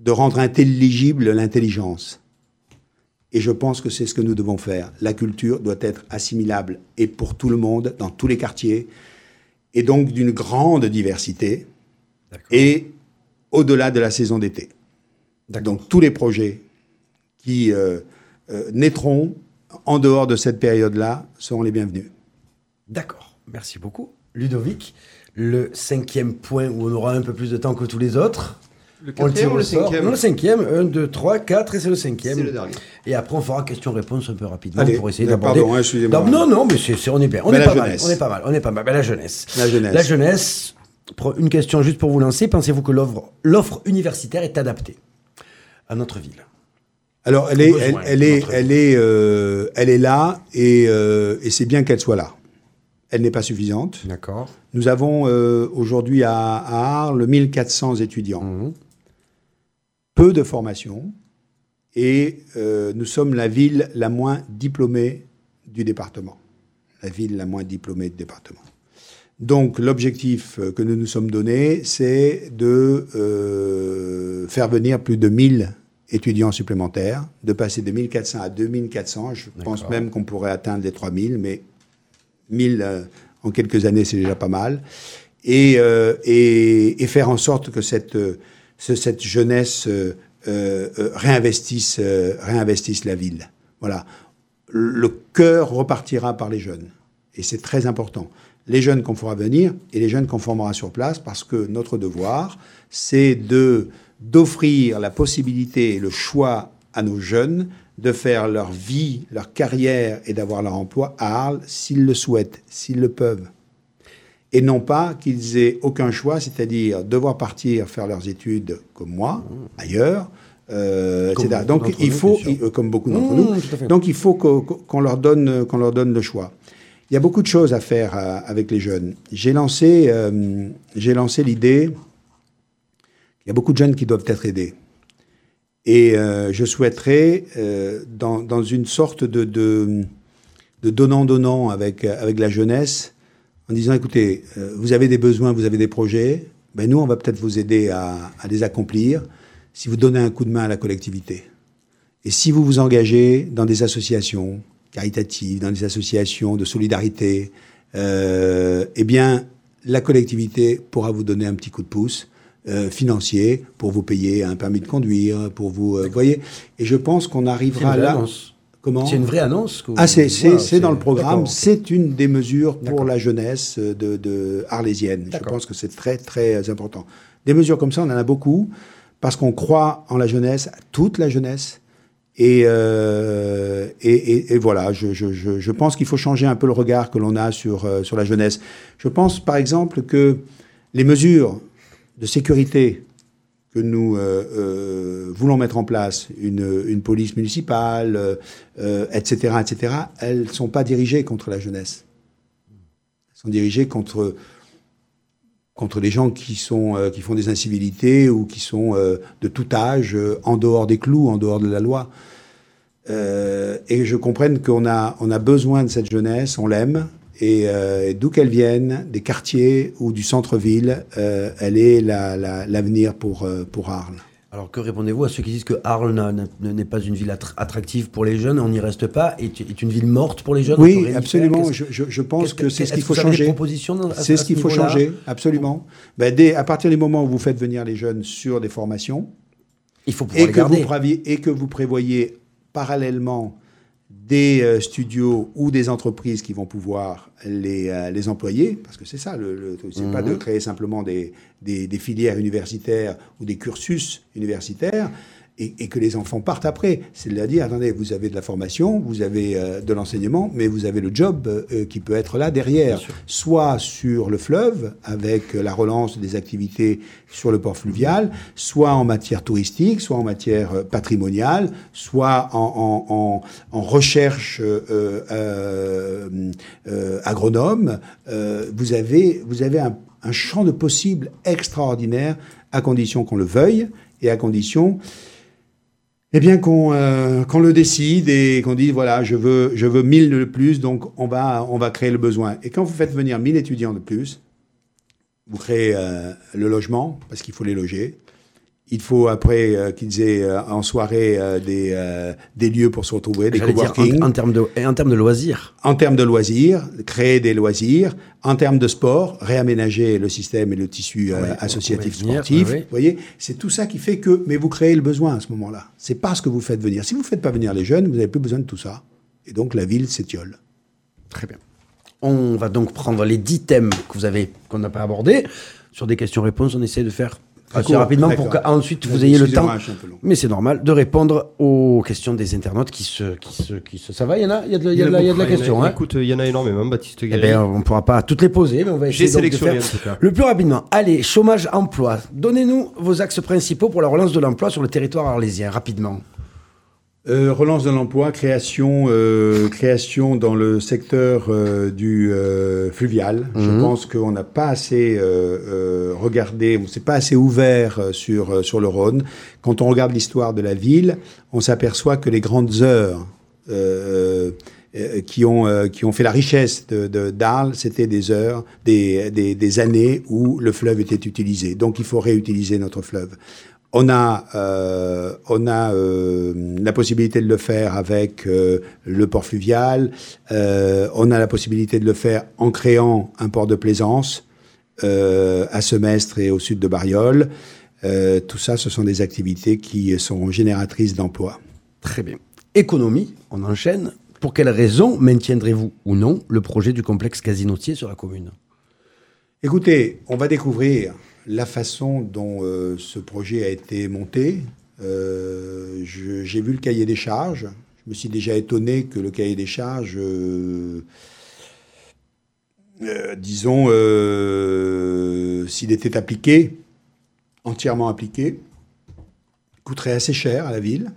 de rendre intelligible l'intelligence. Et je pense que c'est ce que nous devons faire. La culture doit être assimilable et pour tout le monde, dans tous les quartiers, et donc d'une grande diversité, et au-delà de la saison d'été. Donc tous les projets qui euh, euh, naîtront en dehors de cette période-là seront les bienvenus. D'accord, merci beaucoup. Ludovic, le cinquième point où on aura un peu plus de temps que tous les autres. Le quatrième ou le cinquième Non, le cinquième. Un, deux, trois, quatre, et c'est le cinquième. C'est le dernier. Et après, on fera question-réponse un peu rapidement Allez, pour essayer d'aborder. pardon, hein, excusez-moi. Non, non, mais c'est, c'est- on est bien. On Mais est la pas mal. jeunesse. On est pas mal. On est pas mal. Ben, la jeunesse. La jeunesse. La jeunesse. Une question juste pour vous lancer. Pensez-vous que l'offre, l'offre universitaire est adaptée à notre ville? Alors, elle est, elle, est, notre- elle est, euh, elle est là et, euh, et c'est bien qu'elle soit là. Elle n'est pas suffisante. D'accord. Nous avons euh, aujourd'hui à, à Arles 1400 étudiants. Peu de formation et euh, nous sommes la ville la moins diplômée du département. La ville la moins diplômée du département. Donc l'objectif euh, que nous nous sommes donné, c'est de euh, faire venir plus de 1000 étudiants supplémentaires, de passer de 1400 à 2400. Je pense même qu'on pourrait atteindre les 3000, mais 1000 euh, en quelques années, c'est déjà pas mal. Et, euh, et, et faire en sorte que cette, ce- cette jeunesse euh, euh, euh, réinvestisse, la ville. Voilà. Le cœur repartira par les jeunes. Et c'est très important. Les jeunes qu'on fera venir et les jeunes qu'on formera sur place, parce que notre devoir, c'est de d'offrir la possibilité et le choix à nos jeunes de faire leur vie, leur carrière et d'avoir leur emploi à Arles s'ils le souhaitent, s'ils le peuvent. Et non pas qu'ils aient aucun choix, c'est-à-dire devoir partir faire leurs études comme moi, ailleurs, euh, etc. beaucoup Donc il faut, comme beaucoup d'entre nous, donc il faut qu'o- qu'on leur donne, qu'on leur donne le choix. Il y a beaucoup de choses à faire euh, avec les jeunes. J'ai lancé, euh, j'ai lancé l'idée. Il y a beaucoup de jeunes qui doivent être aidés. Et je souhaiterais, dans, dans une sorte de, de, de donnant-donnant avec, avec la jeunesse, en disant, écoutez, euh, vous avez des besoins, vous avez des projets, ben nous, on va peut-être vous aider à, à les accomplir si vous donnez un coup de main à la collectivité. Et si vous vous engagez dans des associations caritatives, dans des associations de solidarité, euh, eh bien, la collectivité pourra vous donner un petit coup de pouce euh, financier pour vous payer un permis de conduire, pour vous, euh, voyez. Et je pense qu'on arrivera là. Comment C'est une vraie annonce. que ah, c'est c'est dans le programme. C'est une des mesures pour la jeunesse de, de arlésienne. Je pense que c'est très, très important. Des mesures comme ça, on en a beaucoup parce qu'on croit en la jeunesse, toute la jeunesse, Et, euh, et, et, et voilà, je, je, je, je pense qu'il faut changer un peu le regard que l'on a sur, euh, sur la jeunesse. Je pense par exemple que les mesures de sécurité que nous euh, euh, voulons mettre en place, une, une police municipale, euh, euh, etc., etc., elles ne sont pas dirigées contre la jeunesse. Elles sont dirigées contre, contre les gens qui, sont, qui font des incivilités ou qui sont de tout âge, en dehors des clous, en dehors de la loi. Et je comprenne qu'on a, on a besoin de cette jeunesse, on l'aime, et euh, d'où qu'elle vienne, des quartiers ou du centre-ville, euh, elle est la- la- l'avenir pour, euh, pour Arles. Alors que répondez-vous à ceux qui disent que Arles n'est pas une ville attra- attractive pour les jeunes, on n'y reste pas, est, est une ville morte pour les jeunes Oui, absolument. Je, je, je pense qu'est-ce que c'est ce est-ce qu'il faut changer. C'est ce qu'il faut changer, absolument. Ben, dès, à partir du moment où vous faites venir les jeunes sur des formations Il faut pouvoir et les que, vous garder. prévoyez, et que vous prévoyez parallèlement des euh, studios ou des entreprises qui vont pouvoir les, euh, les employer, parce que c'est ça, le, le c'est pas de créer simplement des, des, des filières universitaires ou des cursus universitaires et, et que les enfants partent après. C'est de dire, attendez, vous avez de la formation, vous avez euh, de l'enseignement, mais vous avez le job euh, qui peut être là derrière, soit sur le fleuve, avec euh, la relance des activités sur le port fluvial, soit en matière touristique, soit en matière euh, patrimoniale, soit en, en, en, en recherche euh, euh, euh, agronome. Euh, vous avez, vous avez un, un champ de possibles extraordinaire, à condition qu'on le veuille et à condition eh bien, qu'on euh, qu'on le décide et qu'on dise, voilà, je veux, je veux 1000 de plus, donc on va, on va créer le besoin. Et quand vous faites venir 1000 étudiants de plus, vous créez euh, le logement, parce qu'il faut les loger. Il faut après euh, qu'ils aient euh, en soirée euh, des, des lieux pour se retrouver, des dire, coworking. en, en termes de, et en termes de loisirs. En termes de loisirs, créer des loisirs. En termes de sport, réaménager le système et le tissu Ouais, associatif venir, sportif. ouais, ouais. Vous voyez, c'est tout ça qui fait que, mais vous créez le besoin à ce moment-là. C'est pas ce que vous faites venir. Si vous ne faites pas venir les jeunes, vous n'avez plus besoin de tout ça. Et donc la ville s'étiole. Très bien. On va donc prendre les 10 thèmes que vous avez, qu'on n'a pas abordés. Sur des questions-réponses, on essaie de faire assez court, rapidement pour qu'ensuite vous ayez le temps. Mais c'est normal de répondre aux questions des internautes qui se, qui se, qui se. Ça va, il y en a, il y a de, il y a de la, il y a de la question. hein. Écoute, il y en a énormément, Baptiste Eh ben, on ne pourra pas toutes les poser, mais on va essayer donc de sélectionné faire en tout cas. le plus rapidement. Allez, chômage, emploi. Donnez-nous vos axes principaux pour la relance de l'emploi sur le territoire arlésien, rapidement. Euh, relance de l'emploi, création, euh, création dans le secteur euh, du fluvial. Je Mhm. pense qu'on n'a pas assez regardé, on s'est pas assez ouvert sur sur le Rhône. Quand on regarde l'histoire de la ville, on s'aperçoit que les grandes heures qui ont qui ont fait la richesse de, de d'Arles, c'était des heures, des, des des années où le fleuve était utilisé. Donc il faut réutiliser notre fleuve. On a, euh, on a euh, la possibilité de le faire avec euh, le port fluvial. On a la possibilité de le faire en créant un port de plaisance à Semestre et au sud de Bariol. Tout ça, ce sont des activités qui sont génératrices d'emplois. Très bien. Économie, on enchaîne. Pour quelles raisons maintiendrez-vous ou non le projet du complexe casinotier sur la commune? Écoutez, on va découvrir la façon dont euh, ce projet a été monté. Euh, J'ai vu le cahier des charges. Je me suis déjà étonné que le cahier des charges, euh, disons, s'il était appliqué, entièrement appliqué, coûterait assez cher à la ville.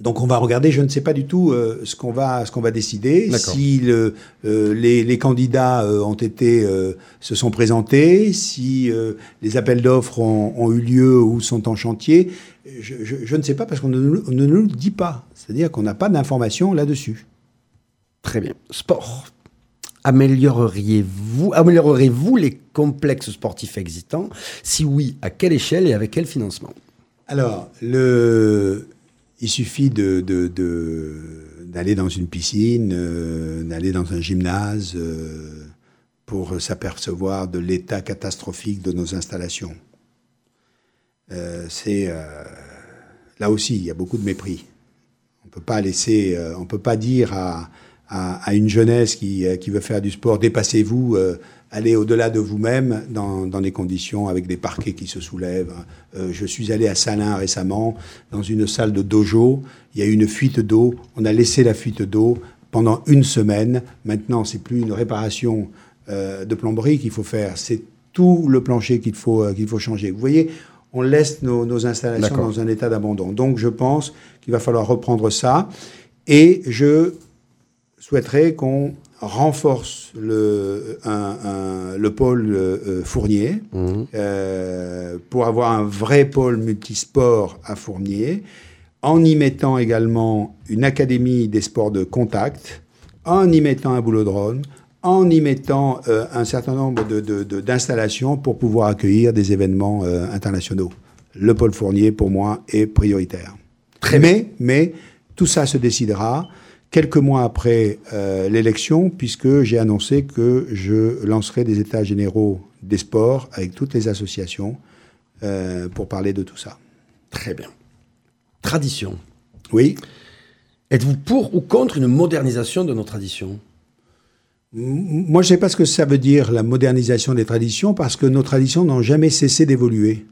Donc on va regarder, je ne sais pas du tout euh, ce qu'on va, ce qu'on va décider. Si le, euh, les, les candidats euh, ont été, se sont présentés, si les appels d'offres ont, ont eu lieu ou sont en chantier, je, je- je ne sais pas parce qu'on ne, nous- on ne nous le dit pas. C'est-à-dire qu'on n'a pas d'informations là-dessus. Très bien. Sport. Amélioreriez-vous améliorerez-vous les complexes sportifs existants? Si oui, à quelle échelle et avec quel financement? Alors, le, il suffit de, d'aller dans une piscine, euh, d'aller dans un gymnase euh, pour s'apercevoir de l'état catastrophique de nos installations. Euh, c'est là aussi, il y a beaucoup de mépris. On peut pas laisser, on peut pas dire à, à, à une jeunesse qui, qui veut faire du sport, dépassez-vous, aller au-delà de vous-même dans, dans des conditions avec des parquets qui se soulèvent. Euh, je suis allé à Salins récemment, dans une salle de dojo. Il y a eu une fuite d'eau. On a laissé la fuite d'eau pendant une semaine. Maintenant, c'est plus une réparation euh, de plomberie qu'il faut faire. C'est tout le plancher qu'il faut, euh, qu'il faut changer. Vous voyez, on laisse nos, nos installations dans un état d'abandon. Donc, je pense qu'il va falloir reprendre ça. Et je souhaiterais qu'on renforce le, un- un- le pôle euh, Fournier euh, pour avoir un vrai pôle multisport à Fournier, en y mettant également une académie des sports de contact, en y mettant un boulodrome, en y mettant euh, un certain nombre de- de- de- d'installations pour pouvoir accueillir des événements euh, internationaux. Le pôle Fournier, pour moi, est prioritaire. mais, mais tout ça se décidera quelques mois après euh, l'élection, puisque j'ai annoncé que je lancerai des états généraux des sports avec toutes les associations euh, pour parler de tout ça. Très bien. Tradition. Oui. Êtes-vous pour ou contre une modernisation de nos traditions? Moi, je ne sais pas ce que ça veut dire, la modernisation des traditions, parce que nos traditions n'ont jamais cessé d'évoluer.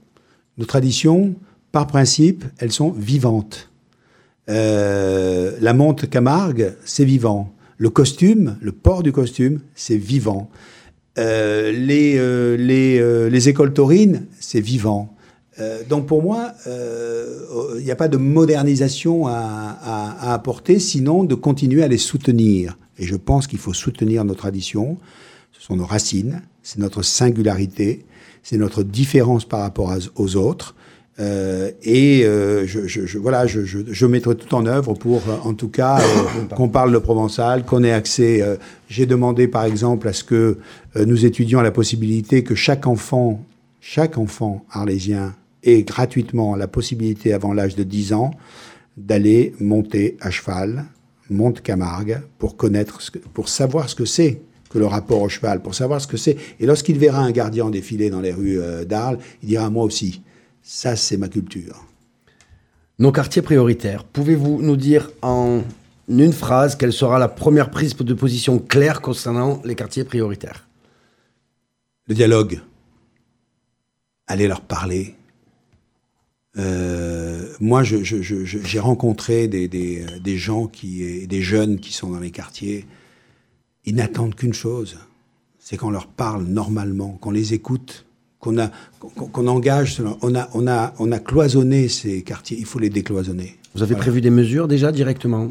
Nos traditions, par principe, elles sont vivantes. Euh, la montre Camargue, c'est vivant. Le costume, le port du costume, c'est vivant. Euh, les, euh, les, euh, les écoles taurines, c'est vivant. Euh, donc pour moi, il n'y a pas de modernisation à, à- à apporter, sinon de continuer à les soutenir. Et je pense qu'il faut soutenir nos traditions. Ce sont nos racines, c'est notre singularité, c'est notre différence par rapport aux autres. Euh, et euh, je, je- je- voilà, je, je, je mettrai tout en œuvre pour, euh, en tout cas, euh, qu'on parle le provençal, qu'on ait accès. euh, J'ai demandé, par exemple, à ce que nous étudions la possibilité que chaque enfant, chaque enfant arlésien ait gratuitement la possibilité, avant l'âge de 10 ans, d'aller monter à cheval, monte Camargue, pour connaître, ce que- pour savoir ce que c'est que le rapport au cheval, pour savoir ce que c'est. Et lorsqu'il verra un gardien défiler dans les rues d'Arles, il dira moi aussi. Ça, c'est ma culture. Nos quartiers prioritaires. Pouvez-vous nous dire en une phrase quelle sera la première prise de position claire concernant les quartiers prioritaires? Le dialogue. Allez leur parler. Euh, moi, je- je- je- je- j'ai rencontré des, des, des gens qui, des jeunes qui sont dans les quartiers. Ils n'attendent qu'une chose, c'est qu'on leur parle normalement, qu'on les écoute, qu'on a, qu'on, engage. selon- On a, on a, on a cloisonné ces quartiers. Il faut les décloisonner. Vous avez Voilà. prévu des mesures déjà directement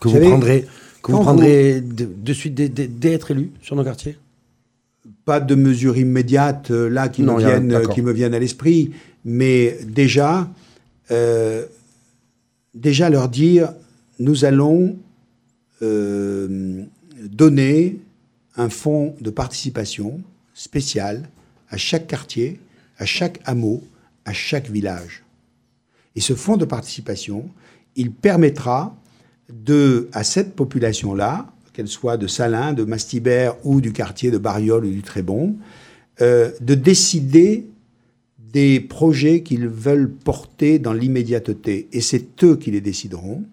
que Vous vous, savez, prendrez, que vous de, de suite dès, dès- dès être élu sur nos quartiers? Pas de mesures immédiates euh, là qui, Non, me a- viennent, euh, qui me viennent à l'esprit, mais déjà, euh, déjà leur dire, nous allons euh, donner un fonds de participation spécial à chaque quartier, à chaque hameau, à chaque village. Et ce fonds de participation, il permettra de, à cette population-là, qu'elle soit de Salins, de Mastibert ou du quartier de Bariol ou du Trébon, euh, de décider des projets qu'ils veulent porter dans l'immédiateté. Et c'est eux qui les décideront.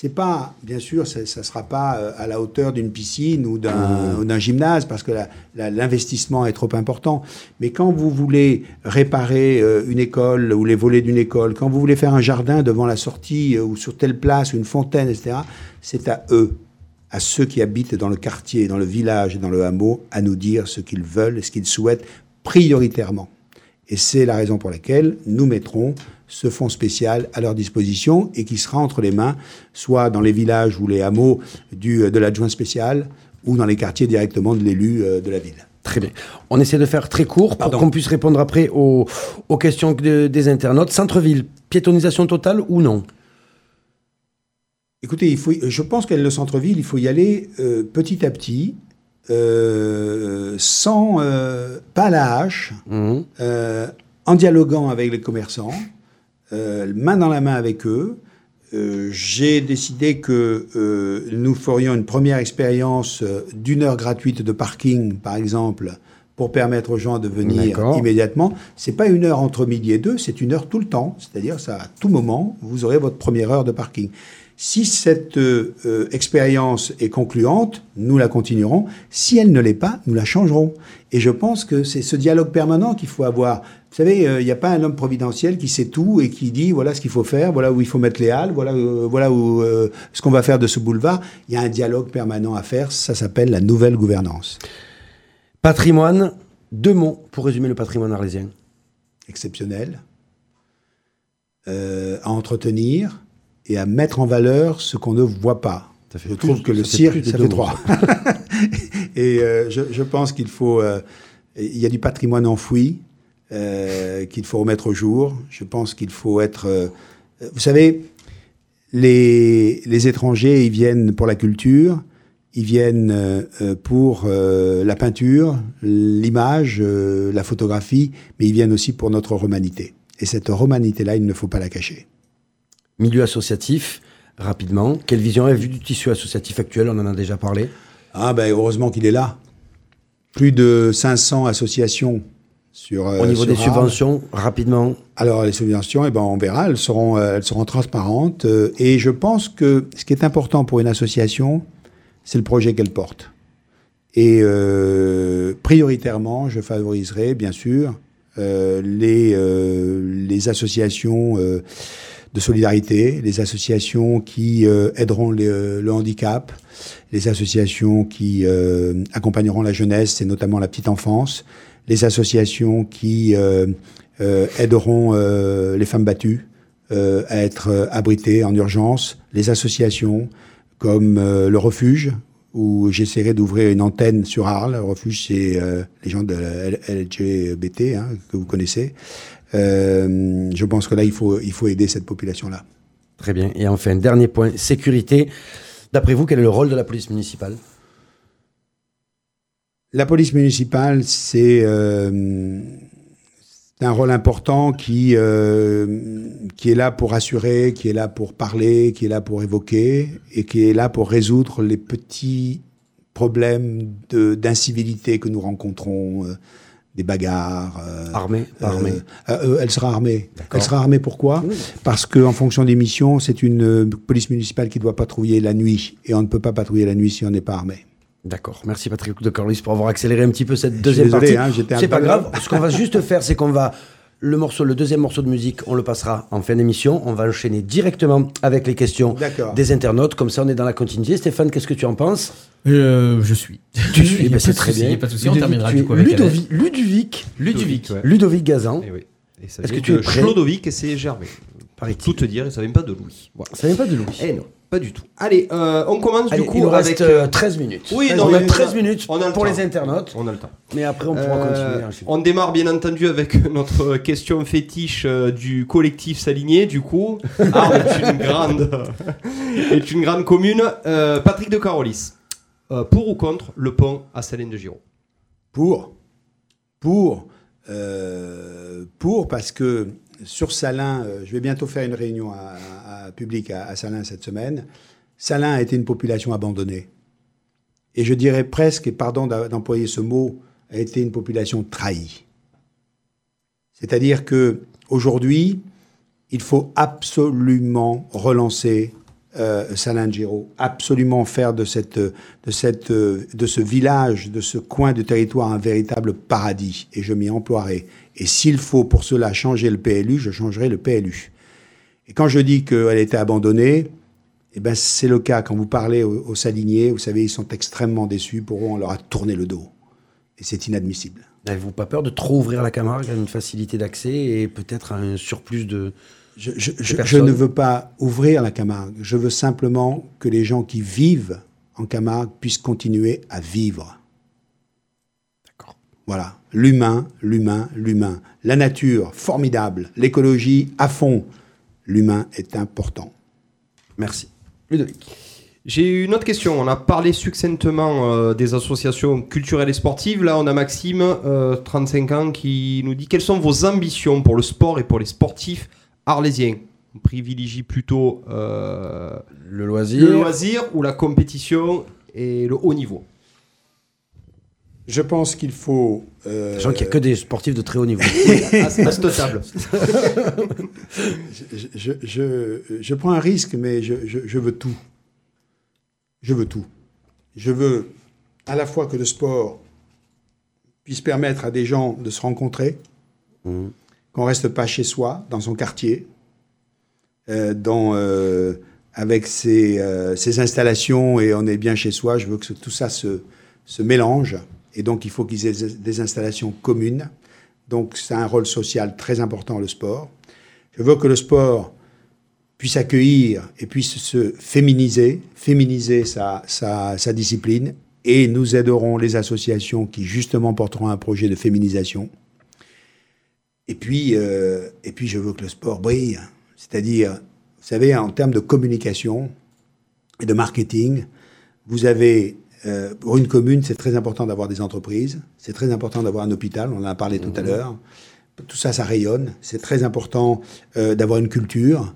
C'est pas, bien sûr, ça ne sera pas euh, à la hauteur d'une piscine ou d'un d'un gymnase parce que l'investissement est trop important. Mais quand vous voulez réparer euh, une école ou les volets d'une école, quand vous voulez faire un jardin devant la sortie euh, ou sur telle place, une fontaine, etc., c'est à eux, à ceux qui habitent dans le quartier, dans le village et dans le hameau, à nous dire ce qu'ils veulent et ce qu'ils souhaitent prioritairement. Et c'est la raison pour laquelle nous mettrons ce fonds spécial à leur disposition et qui sera entre les mains, soit dans les villages ou les hameaux du, de l'adjoint spécial, ou dans les quartiers directement de l'élu euh, de la ville. Très bien. On essaie de faire très court pour qu'on puisse répondre après aux, aux questions de- des internautes. Centre-ville, piétonisation totale ou non? Écoutez, il faut, je pense qu'à le centre-ville, il faut y aller euh, petit à petit, euh, sans, euh, pas la hache, euh, en dialoguant avec les commerçants, euh, main dans la main avec eux. Euh, J'ai décidé que euh, nous ferions une première expérience euh, d'une heure gratuite de parking, par exemple, pour permettre aux gens de venir immédiatement. C'est pas une heure entre midi et deux, c'est une heure tout le temps. C'est-à-dire, ça, à tout moment, vous aurez votre première heure de parking. Si cette euh, expérience est concluante, nous la continuerons. Si elle ne l'est pas, nous la changerons. Et je pense que c'est ce dialogue permanent qu'il faut avoir. Vous savez, euh, il n'y a pas un homme providentiel qui sait tout et qui dit voilà ce qu'il faut faire, voilà où il faut mettre les halles, voilà, euh, voilà où, ce qu'on va faire de ce boulevard. Il y a un dialogue permanent à faire. Ça s'appelle la nouvelle gouvernance. Patrimoine, deux mots pour résumer le patrimoine arlésien. Exceptionnel, à entretenir et à mettre en valeur ce qu'on ne voit pas. Ça fait Je plus- trouve que le cirque, ça fait trois. et euh, je, je pense qu'il faut. euh, il y a du patrimoine enfoui euh, qu'il faut remettre au jour. Je pense qu'il faut être. euh, vous savez, les, les étrangers, ils viennent pour la culture, ils viennent euh, euh, pour euh, la peinture, l'image, euh, la photographie, mais ils viennent aussi pour notre romanité. Et cette romanité-là, il ne faut pas la cacher. Milieu associatif, rapidement. Quelle vision avez-vous du tissu associatif actuel? On en a déjà parlé. Ah ben heureusement qu'il est là. Plus de 500 associations sur. euh, Au niveau sur des Arles. subventions, rapidement. Alors les subventions, eh ben on verra, elles seront, euh, elles seront transparentes. euh, et je pense que ce qui est important pour une association, c'est le projet qu'elle porte. Et euh, prioritairement, je favoriserai bien sûr euh, les, euh, les associations de solidarité, les associations qui euh, aideront le handicap, les associations qui euh, accompagneront la jeunesse et notamment la petite enfance, les associations qui euh, aideront les femmes battues à être abritées en urgence, les associations comme le refuge, où j'essaierai d'ouvrir une antenne sur Arles. Le refuge, c'est les gens de la LGBT hein, que vous connaissez. Euh, je pense que là, il faut, il faut aider cette population-là. Très bien. Et enfin, dernier point, sécurité. D'après vous, quel est le rôle de la police municipale? La police municipale, c'est euh, un rôle important qui, euh, qui est là pour assurer, qui est là pour parler, qui est là pour évoquer et qui est là pour résoudre les petits problèmes d'incivilité que nous rencontrons, euh, des bagarres. euh, Armée, armée euh, euh, elle sera armée. Elle sera armée pourquoi Parce qu'en fonction des missions, c'est une euh, police municipale qui doit patrouiller la nuit. Et on ne peut pas patrouiller la nuit si on n'est pas armé. D'accord. Merci Patrick de Corlis pour avoir accéléré un petit peu cette deuxième désolé, partie. hein, C'est pas grave. Ce qu'on va juste faire, c'est qu'on va le morceau, le deuxième morceau de musique, on le passera en fin d'émission. On va enchaîner directement avec les questions des internautes. Comme ça, on est dans la continuité. Stéphane, qu'est-ce que tu en penses? Euh, je suis. Tu ben, pas c'est très souci, bien. il y a pas de souci, on Ludovic, terminera tu du coup avec Ludovic, Ludovic, Ludovic. ouais. Ludovic Gazan. Eh oui. Est-ce que tu es prêt Clodovic et c'est Gervais. Paraît-il. Tout te dire, et ça vient pas de Louis. Voilà. Ça vient pas de Louis. Eh non, pas du tout. Allez, euh, on commence Allez, du coup il nous avec. reste euh, 13 minutes. Oui, on non, a mais 13 on a- minutes on a le pour temps. les internautes. On a le temps. Mais après, on pourra Euh, continuer. ensuite. on démarre bien entendu avec notre question fétiche euh, du collectif Saligné, du coup. Arles est une grande, est une grande commune. Euh, Patrick de Carolis, euh, pour ou contre le pont à Salines de Giraud Pour. Pour. euh, pour, parce que sur Salins, euh, je vais bientôt faire une réunion à, à- public à, à cette semaine. Salins a été une population abandonnée. Et je dirais presque, et pardon d'employer ce mot, a été une population trahie. C'est-à-dire que aujourd'hui, il faut absolument relancer euh, Salin Giro, absolument faire de, cette, de, cette, euh, de ce village, de ce coin de territoire un véritable paradis. Et je m'y emploierai. Et s'il faut pour cela changer le PLU, je changerai le PLU. Et quand je dis qu'elle était abandonnée, eh ben c'est le cas. Quand vous parlez aux, aux Saliniers, vous savez, ils sont extrêmement déçus. Pour eux, on leur a tourné le dos. Et c'est inadmissible. N'avez-vous pas peur de trop ouvrir la Camargue à une facilité d'accès et peut-être un surplus de. Je, je- je- je personnes. ne veux pas ouvrir la Camargue. Je veux simplement que les gens qui vivent en Camargue puissent continuer à vivre. D'accord. Voilà. L'humain, l'humain, l'humain. La nature, formidable. L'écologie, à fond. L'humain est important. Merci. Ludovic. J'ai une autre question. On a parlé succinctement euh, des associations culturelles et sportives. Là, on a Maxime, euh, 35 ans, qui nous dit quelles sont vos ambitions pour le sport et pour les sportifs arlésiens On privilégie plutôt euh, Le loisir. le loisir ou la compétition et le haut niveau Je pense qu'il faut. euh, Sachant qu'il n'y a que des sportifs de très haut niveau. à, à cette table. je, je, je, je prends un risque, mais je, je, je veux tout. Je veux tout. Je veux à la fois que le sport puisse permettre à des gens de se rencontrer, Mhm. Qu'on reste pas chez soi, dans son quartier, euh, euh, avec ses, euh, ses installations et on est bien chez soi. Je veux que tout ça se, mélange. Et donc, il faut qu'ils aient des- installations communes. Donc, c'est un rôle social très important, le sport. Je veux que le sport puisse accueillir et puisse se féminiser, féminiser sa discipline. Et nous aiderons les associations qui, justement, porteront un projet de féminisation. Et puis, euh, et puis, je veux que le sport brille. C'est-à-dire, vous savez, en termes de communication et de marketing, vous avez, euh, pour une commune, c'est très important d'avoir des entreprises, c'est très important d'avoir un hôpital, on en a parlé tout à l'heure. Tout ça, ça rayonne. C'est très important euh, d'avoir une culture,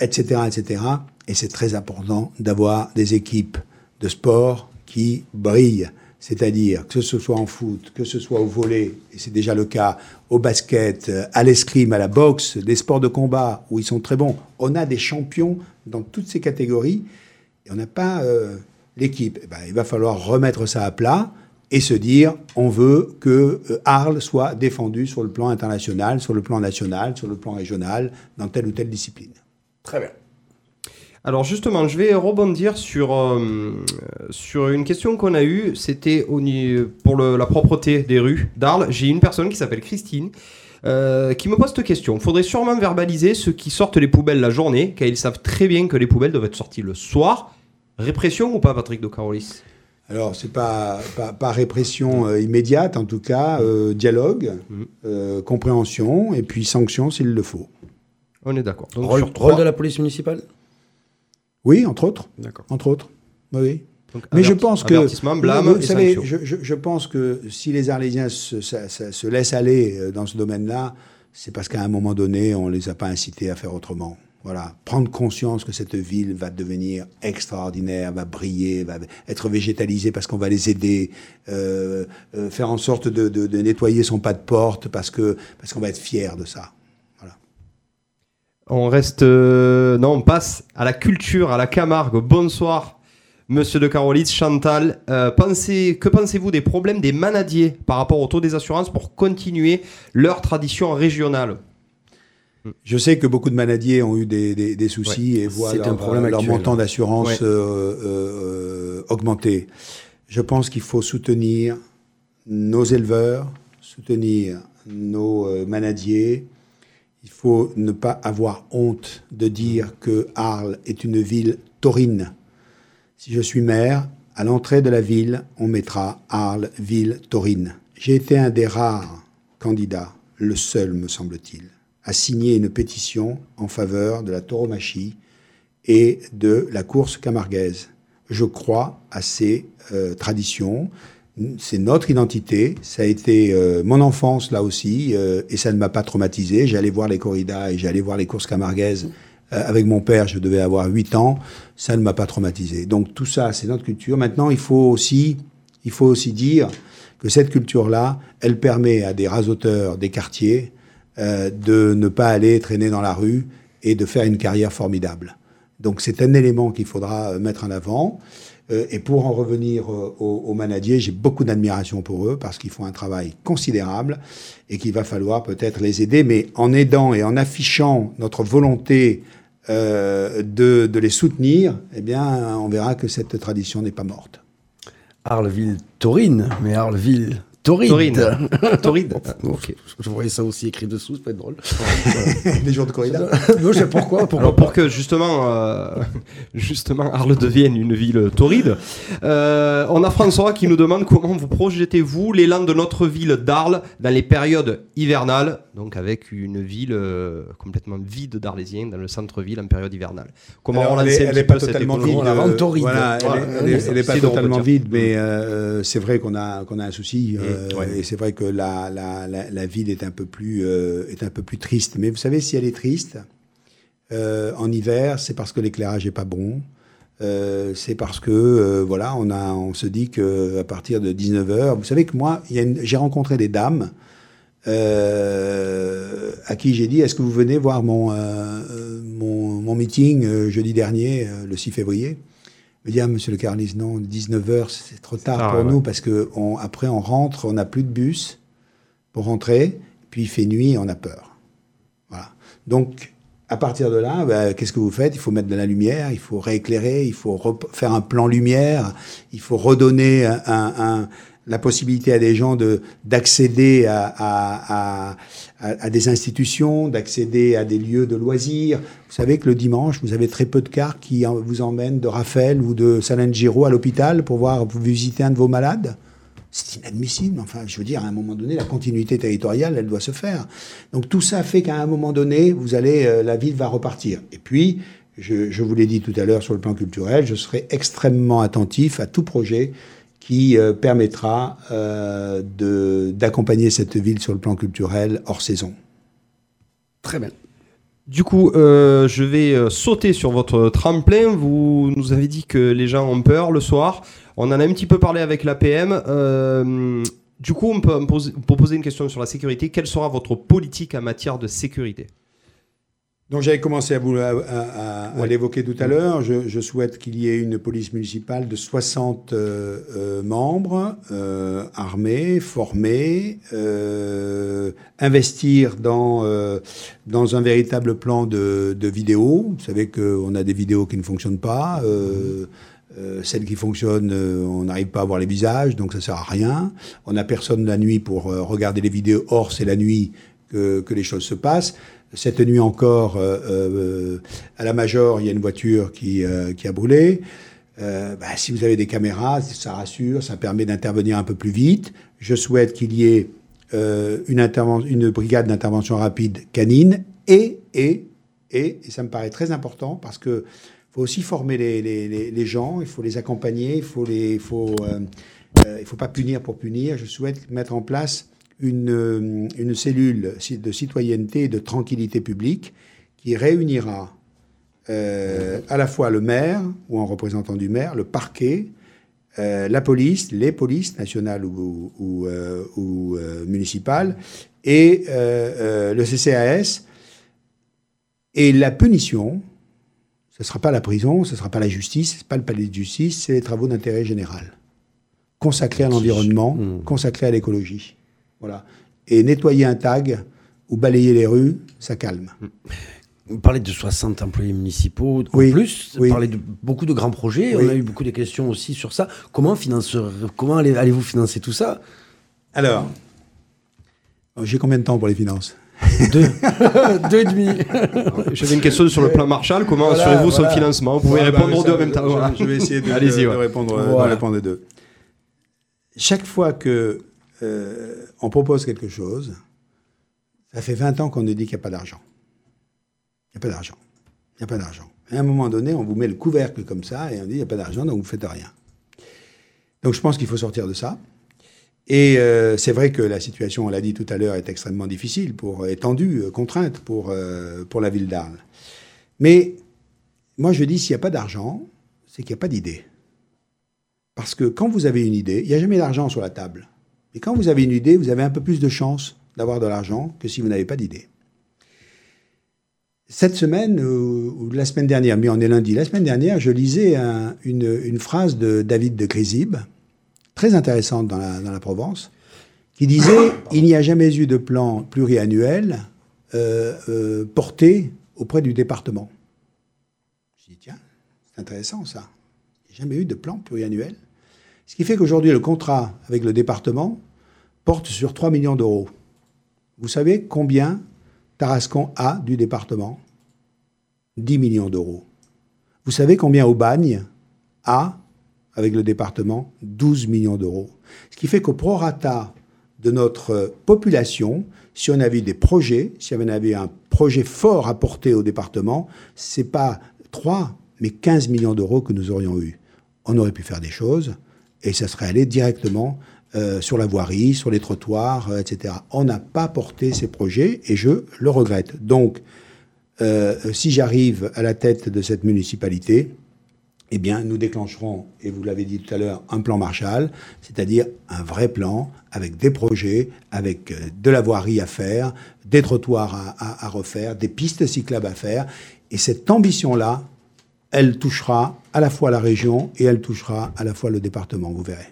etc., etc. Et c'est très important d'avoir des équipes de sport qui brillent. C'est-à-dire que ce soit en foot, que ce soit au volet, et c'est déjà le cas, au basket, euh, à l'escrime, à la boxe, des sports de combat où ils sont très bons. On a des champions dans toutes ces catégories et on n'a pas euh, l'équipe. Eh ben, il va falloir remettre ça à plat et se dire on veut que euh, Arles soit défendu sur le plan international, sur le plan national, sur le plan régional, dans telle ou telle discipline. Très bien. Alors justement, je vais rebondir sur, euh, sur une question qu'on a eue. C'était pour le- la propreté des rues d'Arles. J'ai une personne qui s'appelle Christine euh, qui me pose cette question. Il faudrait sûrement verbaliser ceux qui sortent les poubelles la journée, car ils savent très bien que les poubelles doivent être sorties le soir. Répression ou pas, Patrick de Carolis? Alors, c'est pas, pas, pas répression euh, immédiate, en tout cas, euh, dialogue, euh, compréhension, et puis sanction s'il le faut. On est d'accord. Donc, Rôle, sur rôle trois- de la police municipale? Oui, entre autres. D'accord. Entre autres. Oui, donc, Mais je pense que. Blâme vous, savez, je, je- je pense que si les Arlésiens se, ça- ça- se laissent aller euh, dans ce domaine-là, c'est parce qu'à un moment donné, on les a pas incités à faire autrement. Voilà, prendre conscience que cette ville va devenir extraordinaire, va briller, va être végétalisée parce qu'on va les aider, euh, euh, faire en sorte de, de- de nettoyer son pas de porte parce que parce qu'on va être fier de ça. On reste. euh, non, on passe à la culture, à la Camargue. Bonsoir, monsieur de Carolis, Chantal. Euh, pensez, que pensez-vous des problèmes des manadiers par rapport au taux des assurances pour continuer leur tradition régionale? Je sais que beaucoup de manadiers ont eu des, des- des soucis et voient c'est leur, un problème leur actuel. montant d'assurance Ouais. euh, euh, augmenter. Je pense qu'il faut soutenir nos éleveurs, soutenir nos euh, manadiers. Il faut ne pas avoir honte de dire que Arles est une ville taurine. Si je suis maire, à l'entrée de la ville, on mettra Arles, ville taurine. J'ai été un des rares candidats, le seul me semble-t-il, à signer une pétition en faveur de la tauromachie et de la course camarguaise. Je crois à ces euh, traditions. C'est notre identité. Ça a été euh, mon enfance là aussi, euh, et ça ne m'a pas traumatisé. J'allais voir les corridas et j'allais voir les courses camarguaises euh, avec mon père. Je devais avoir 8 ans. Ça ne m'a pas traumatisé. Donc tout ça, c'est notre culture. Maintenant, il faut aussi, il faut aussi dire que cette culture-là, elle permet à des rasoteurs des quartiers euh, de ne pas aller traîner dans la rue et de faire une carrière formidable. Donc c'est un élément qu'il faudra euh, mettre en avant. Euh, et pour en revenir euh, aux, aux manadiers, j'ai beaucoup d'admiration pour eux parce qu'ils font un travail considérable et qu'il va falloir peut-être les aider, mais en aidant et en affichant notre volonté euh, de, de les soutenir, eh bien, on verra que cette tradition n'est pas morte. Arleville Taurine, mais Arleville Tauride. Taurine. Tauride. Ok. Je voyais ça aussi écrit dessous, ça peut être drôle. les jours de corrida. non, je sais pourquoi. pourquoi Alors pas. pour que justement, euh, justement Arles devienne une ville tauride, euh, on a François qui nous demande comment vous projetez-vous l'élan de notre ville d'Arles dans les périodes hivernales, donc avec une ville euh, complètement vide d'Arlésiens dans le centre-ville en période hivernale. Comment Alors, est- un elle petit est pas totalement vide. On euh, voilà, elle est- Voilà, elle est- c'est elle est pas totalement vide, mais euh, c'est vrai qu'on a qu'on a un souci. Euh, ouais. Et c'est vrai que la, la, la, la ville est un peu plus euh, est un peu plus triste. Mais vous savez, si elle est triste euh, en hiver, c'est parce que l'éclairage est pas bon. c'est parce que voilà, on a, on se dit que à partir de 19 h vous savez que moi, j'ai rencontré des dames à qui j'ai dit est-ce que vous venez voir mon mon, mon meeting jeudi dernier, le 6 février? Me dit, ah, monsieur le Carlis, non, 19h, c'est trop tard pour ouais. nous parce que on, après on rentre, on n'a plus de bus pour rentrer, puis il fait nuit et on a peur. Voilà. Donc, à partir de là, bah, qu'est-ce que vous faites? Il faut mettre de la lumière, il faut rééclairer, il faut faire un plan lumière, il faut redonner un- la possibilité à des gens de d'accéder à, à, à, des institutions, d'accéder à des lieux de loisirs. Vous savez que le dimanche, vous avez très peu de cars qui vous emmènent de Raphaël ou de Salengiro à l'hôpital pour voir pour visiter un de vos malades. C'est inadmissible. Enfin, je veux dire, à un moment donné, la continuité territoriale, elle doit se faire. Donc tout ça fait qu'à un moment donné, vous allez, euh, la ville va repartir. Et puis, je vous l'ai dit tout à l'heure sur le plan culturel, je serai extrêmement attentif à tout projet qui euh, permettra euh, de- d'accompagner cette ville sur le plan culturel hors saison. Très bien. Du coup, euh, je vais sauter sur votre tremplin. Vous nous avez dit que les gens ont peur le soir. On en a un petit peu parlé avec l'APM. Euh, du coup, on peut me poser, vous poser une question sur la sécurité. Quelle sera votre politique en matière de sécurité? Donc j'avais commencé à, vous, à, à- à- à l'évoquer tout à l'heure. Je, je souhaite qu'il y ait une police municipale de 60 euh, euh, membres, euh, armés, formés, investir dans, dans un véritable plan de, de vidéo. Vous savez qu'on a des vidéos qui ne fonctionnent pas. euh, celles qui fonctionnent, euh, on n'arrive pas à voir les visages, donc ça sert à rien. On n'a personne la nuit pour euh, regarder les vidéos. Or, c'est la nuit que, que les choses se passent. Cette nuit encore, euh, euh, à la Major, il y a une voiture qui, euh, qui a brûlé. Bah, si vous avez des caméras, ça rassure, ça permet d'intervenir un peu plus vite. Je souhaite qu'il y ait une, brigade d'intervention rapide canine et, et, et, ça me paraît très important parce que faut aussi former les, les, les, gens, il faut les accompagner, il faut les, faut, il faut pas punir pour punir. Je souhaite mettre en place une, euh, une cellule de citoyenneté et de tranquillité publique qui réunira euh, à la fois le maire ou en représentant du maire, le parquet, euh, la police, les polices nationales ou, ou, euh, ou, municipales et le CCAS. Et la punition, ce ne sera pas la prison, ce ne sera pas la justice, ce n'est pas le palais de justice, c'est les travaux d'intérêt général. Consacrés à l'environnement, Mmh. consacrés à l'écologie. Voilà. Et nettoyer un tag ou balayer les rues, ça calme. Vous parlez de 60 employés municipaux en Oui, plus, vous parlez de beaucoup de grands projets, Oui. on a eu beaucoup de questions aussi sur ça. Comment, finance, comment allez- allez-vous financer tout ça? Alors, j'ai combien de temps pour les finances? Deux. Deux et demi. J'avais une question sur le plan Marshall. Comment Voilà, assurez-vous son financement? Vous pouvez répondre aux deux en même temps. je- voilà. Je vais essayer de, Allez-y, de ouais. répondre, euh, de répondre aux deux. Chaque fois que euh, on propose quelque chose, ça fait 20 ans qu'on nous dit qu'il n'y a pas d'argent. Il n'y a pas d'argent. Il n'y a pas d'argent. À un moment donné, on vous met le couvercle comme ça et on dit il n'y a pas d'argent, donc vous ne faites rien. Donc je pense qu'il faut sortir de ça. Et euh, c'est vrai que la situation, on l'a dit tout à l'heure, est extrêmement difficile, pour, euh, contrainte pour, pour la ville d'Arles. Mais moi, je dis, s'il n'y a pas d'argent, c'est qu'il n'y a pas d'idée. Parce que quand vous avez une idée, il n'y a jamais d'argent sur la table. Et quand vous avez une idée, vous avez un peu plus de chances d'avoir de l'argent que si vous n'avez pas d'idée. Cette semaine, ou, la semaine dernière, mais on est lundi, la semaine dernière, je lisais un- une, phrase de David de Crisib, très intéressante dans la, dans la Provence, qui disait Il n'y a jamais eu de plan pluriannuel euh, euh, porté auprès du département. Je dis Tiens, c'est intéressant ça. Il n'y a jamais eu de plan pluriannuel. Ce qui fait qu'aujourd'hui, le contrat avec le département porte sur 3 millions d'euros. Vous savez combien Tarascon a du département? 10 millions d'euros. Vous savez combien Aubagne a, avec le département, 12 millions d'euros? Ce qui fait qu'au prorata de notre population, si on avait des projets, si on avait un projet fort à porter au département, c'est pas 3, mais 15 millions d'euros que nous aurions eu. On aurait pu faire des choses et ça serait allé directement euh, sur la voirie, sur les trottoirs, euh, etc. On n'a pas porté ces projets et je le regrette. Donc, euh, si j'arrive à la tête de cette municipalité, eh bien, nous déclencherons, et vous l'avez dit tout à l'heure, un plan Marshall, c'est-à-dire un vrai plan avec des projets, avec de la voirie à faire, des trottoirs à refaire, des pistes cyclables à faire. Et cette ambition-là, elle touchera à la fois la région et elle touchera à la fois le département, vous verrez.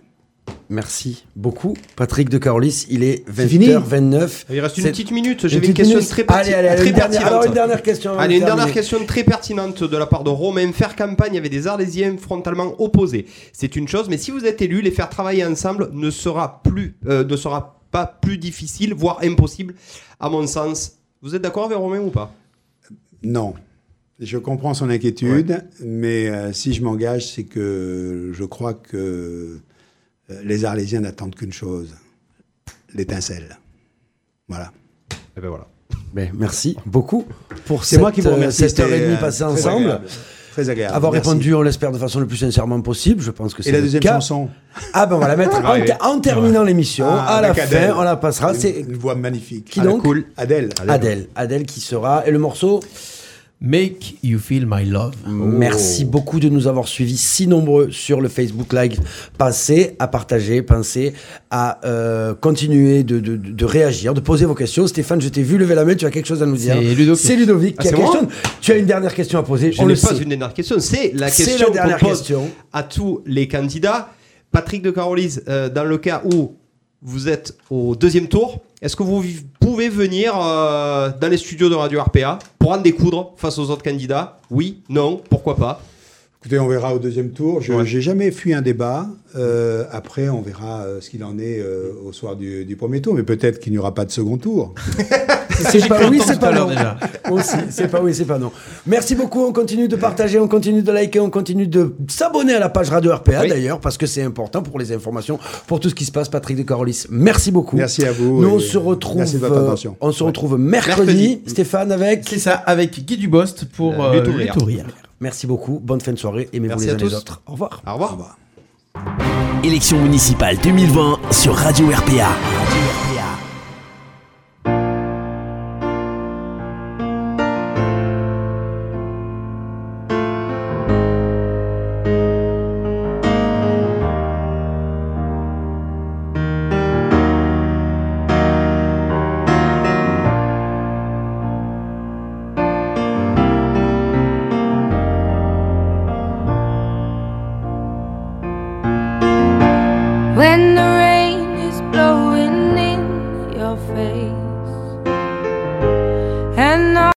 Merci beaucoup, Patrick de Carolis. Il est C'est fini 20h29. Il reste une petite minute. J'avais une question minute. très, perti- Allez, allez, allez, très une dernière, pertinente. alors une dernière question. Allez, de une dernière question très pertinente de la part de Romain. Faire campagne avec des Arlésiens frontalement opposés, c'est une chose, mais si vous êtes élu, les faire travailler ensemble ne sera, plus, euh, ne sera pas plus difficile, voire impossible, à mon sens. Vous êtes d'accord avec Romain ou pas? Non. Je comprends son inquiétude, mais euh, si je m'engage, c'est que je crois que euh, les Arlésiens n'attendent qu'une chose, l'étincelle. Voilà. Eh ben voilà. Ben, merci beaucoup pour cette, moi qui vous remercie. cette heure et demie euh, passée ensemble. agréable. Très agréable. Avoir Merci. répondu, on l'espère, de façon le plus sincèrement possible. Je pense que c'est Et la le deuxième cas. chanson Ah ben on va la mettre en, Ah en terminant l'émission. Ah, à la fin, Adèle. on la passera. Une, C'est une voix magnifique. qui Ah, donc cool. Adèle. Adèle. Adèle qui sera. Et le morceau Make you feel my love. Merci beaucoup de nous avoir suivis si nombreux sur le Facebook Live. Pensez à partager, pensez à euh, continuer de, de- de réagir, de poser vos questions. Stéphane, je t'ai vu lever la main, tu as quelque chose à nous dire. C'est Ludovic. C'est Ludovic Ah, qui a quelque chose. Tu as une dernière question à poser. Je on le pas sait. une dernière question, c'est la question qu'on pose question. à tous les candidats. Patrick de Carolis, euh, dans le cas où vous êtes au deuxième tour, est-ce que vous vi- pouvez venir euh, dans les studios de Radio RPA pour en découdre face aux autres candidats Oui, non, pourquoi pas Écoutez, on verra au deuxième tour. Je Ouais. n'ai jamais fui un débat. Euh, après, on verra euh, ce qu'il en est euh, au soir du, du premier tour. Mais peut-être qu'il n'y aura pas de second tour. C'est pas oui, c'est pas non. Aussi, c'est pas oui, c'est pas non. Merci beaucoup. On continue de partager, on continue de liker, on continue de s'abonner à la page Radio RPA Oui. d'ailleurs, parce que c'est important pour les informations, pour tout ce qui se passe. Patrick de Carolis, merci beaucoup. Merci à vous Nous, on se retrouve. merci de votre euh, attention. on se retrouve mercredi, Mercredi. Stéphane, avec. C'est ça, avec Guy Dubost pour Euh, euh, Ouvrière. Merci beaucoup. Bonne fin de soirée. Aimez-vous Merci les à uns les tous. autres. Au revoir. Au revoir. Au revoir. Élection municipale 2020 sur Radio RPA.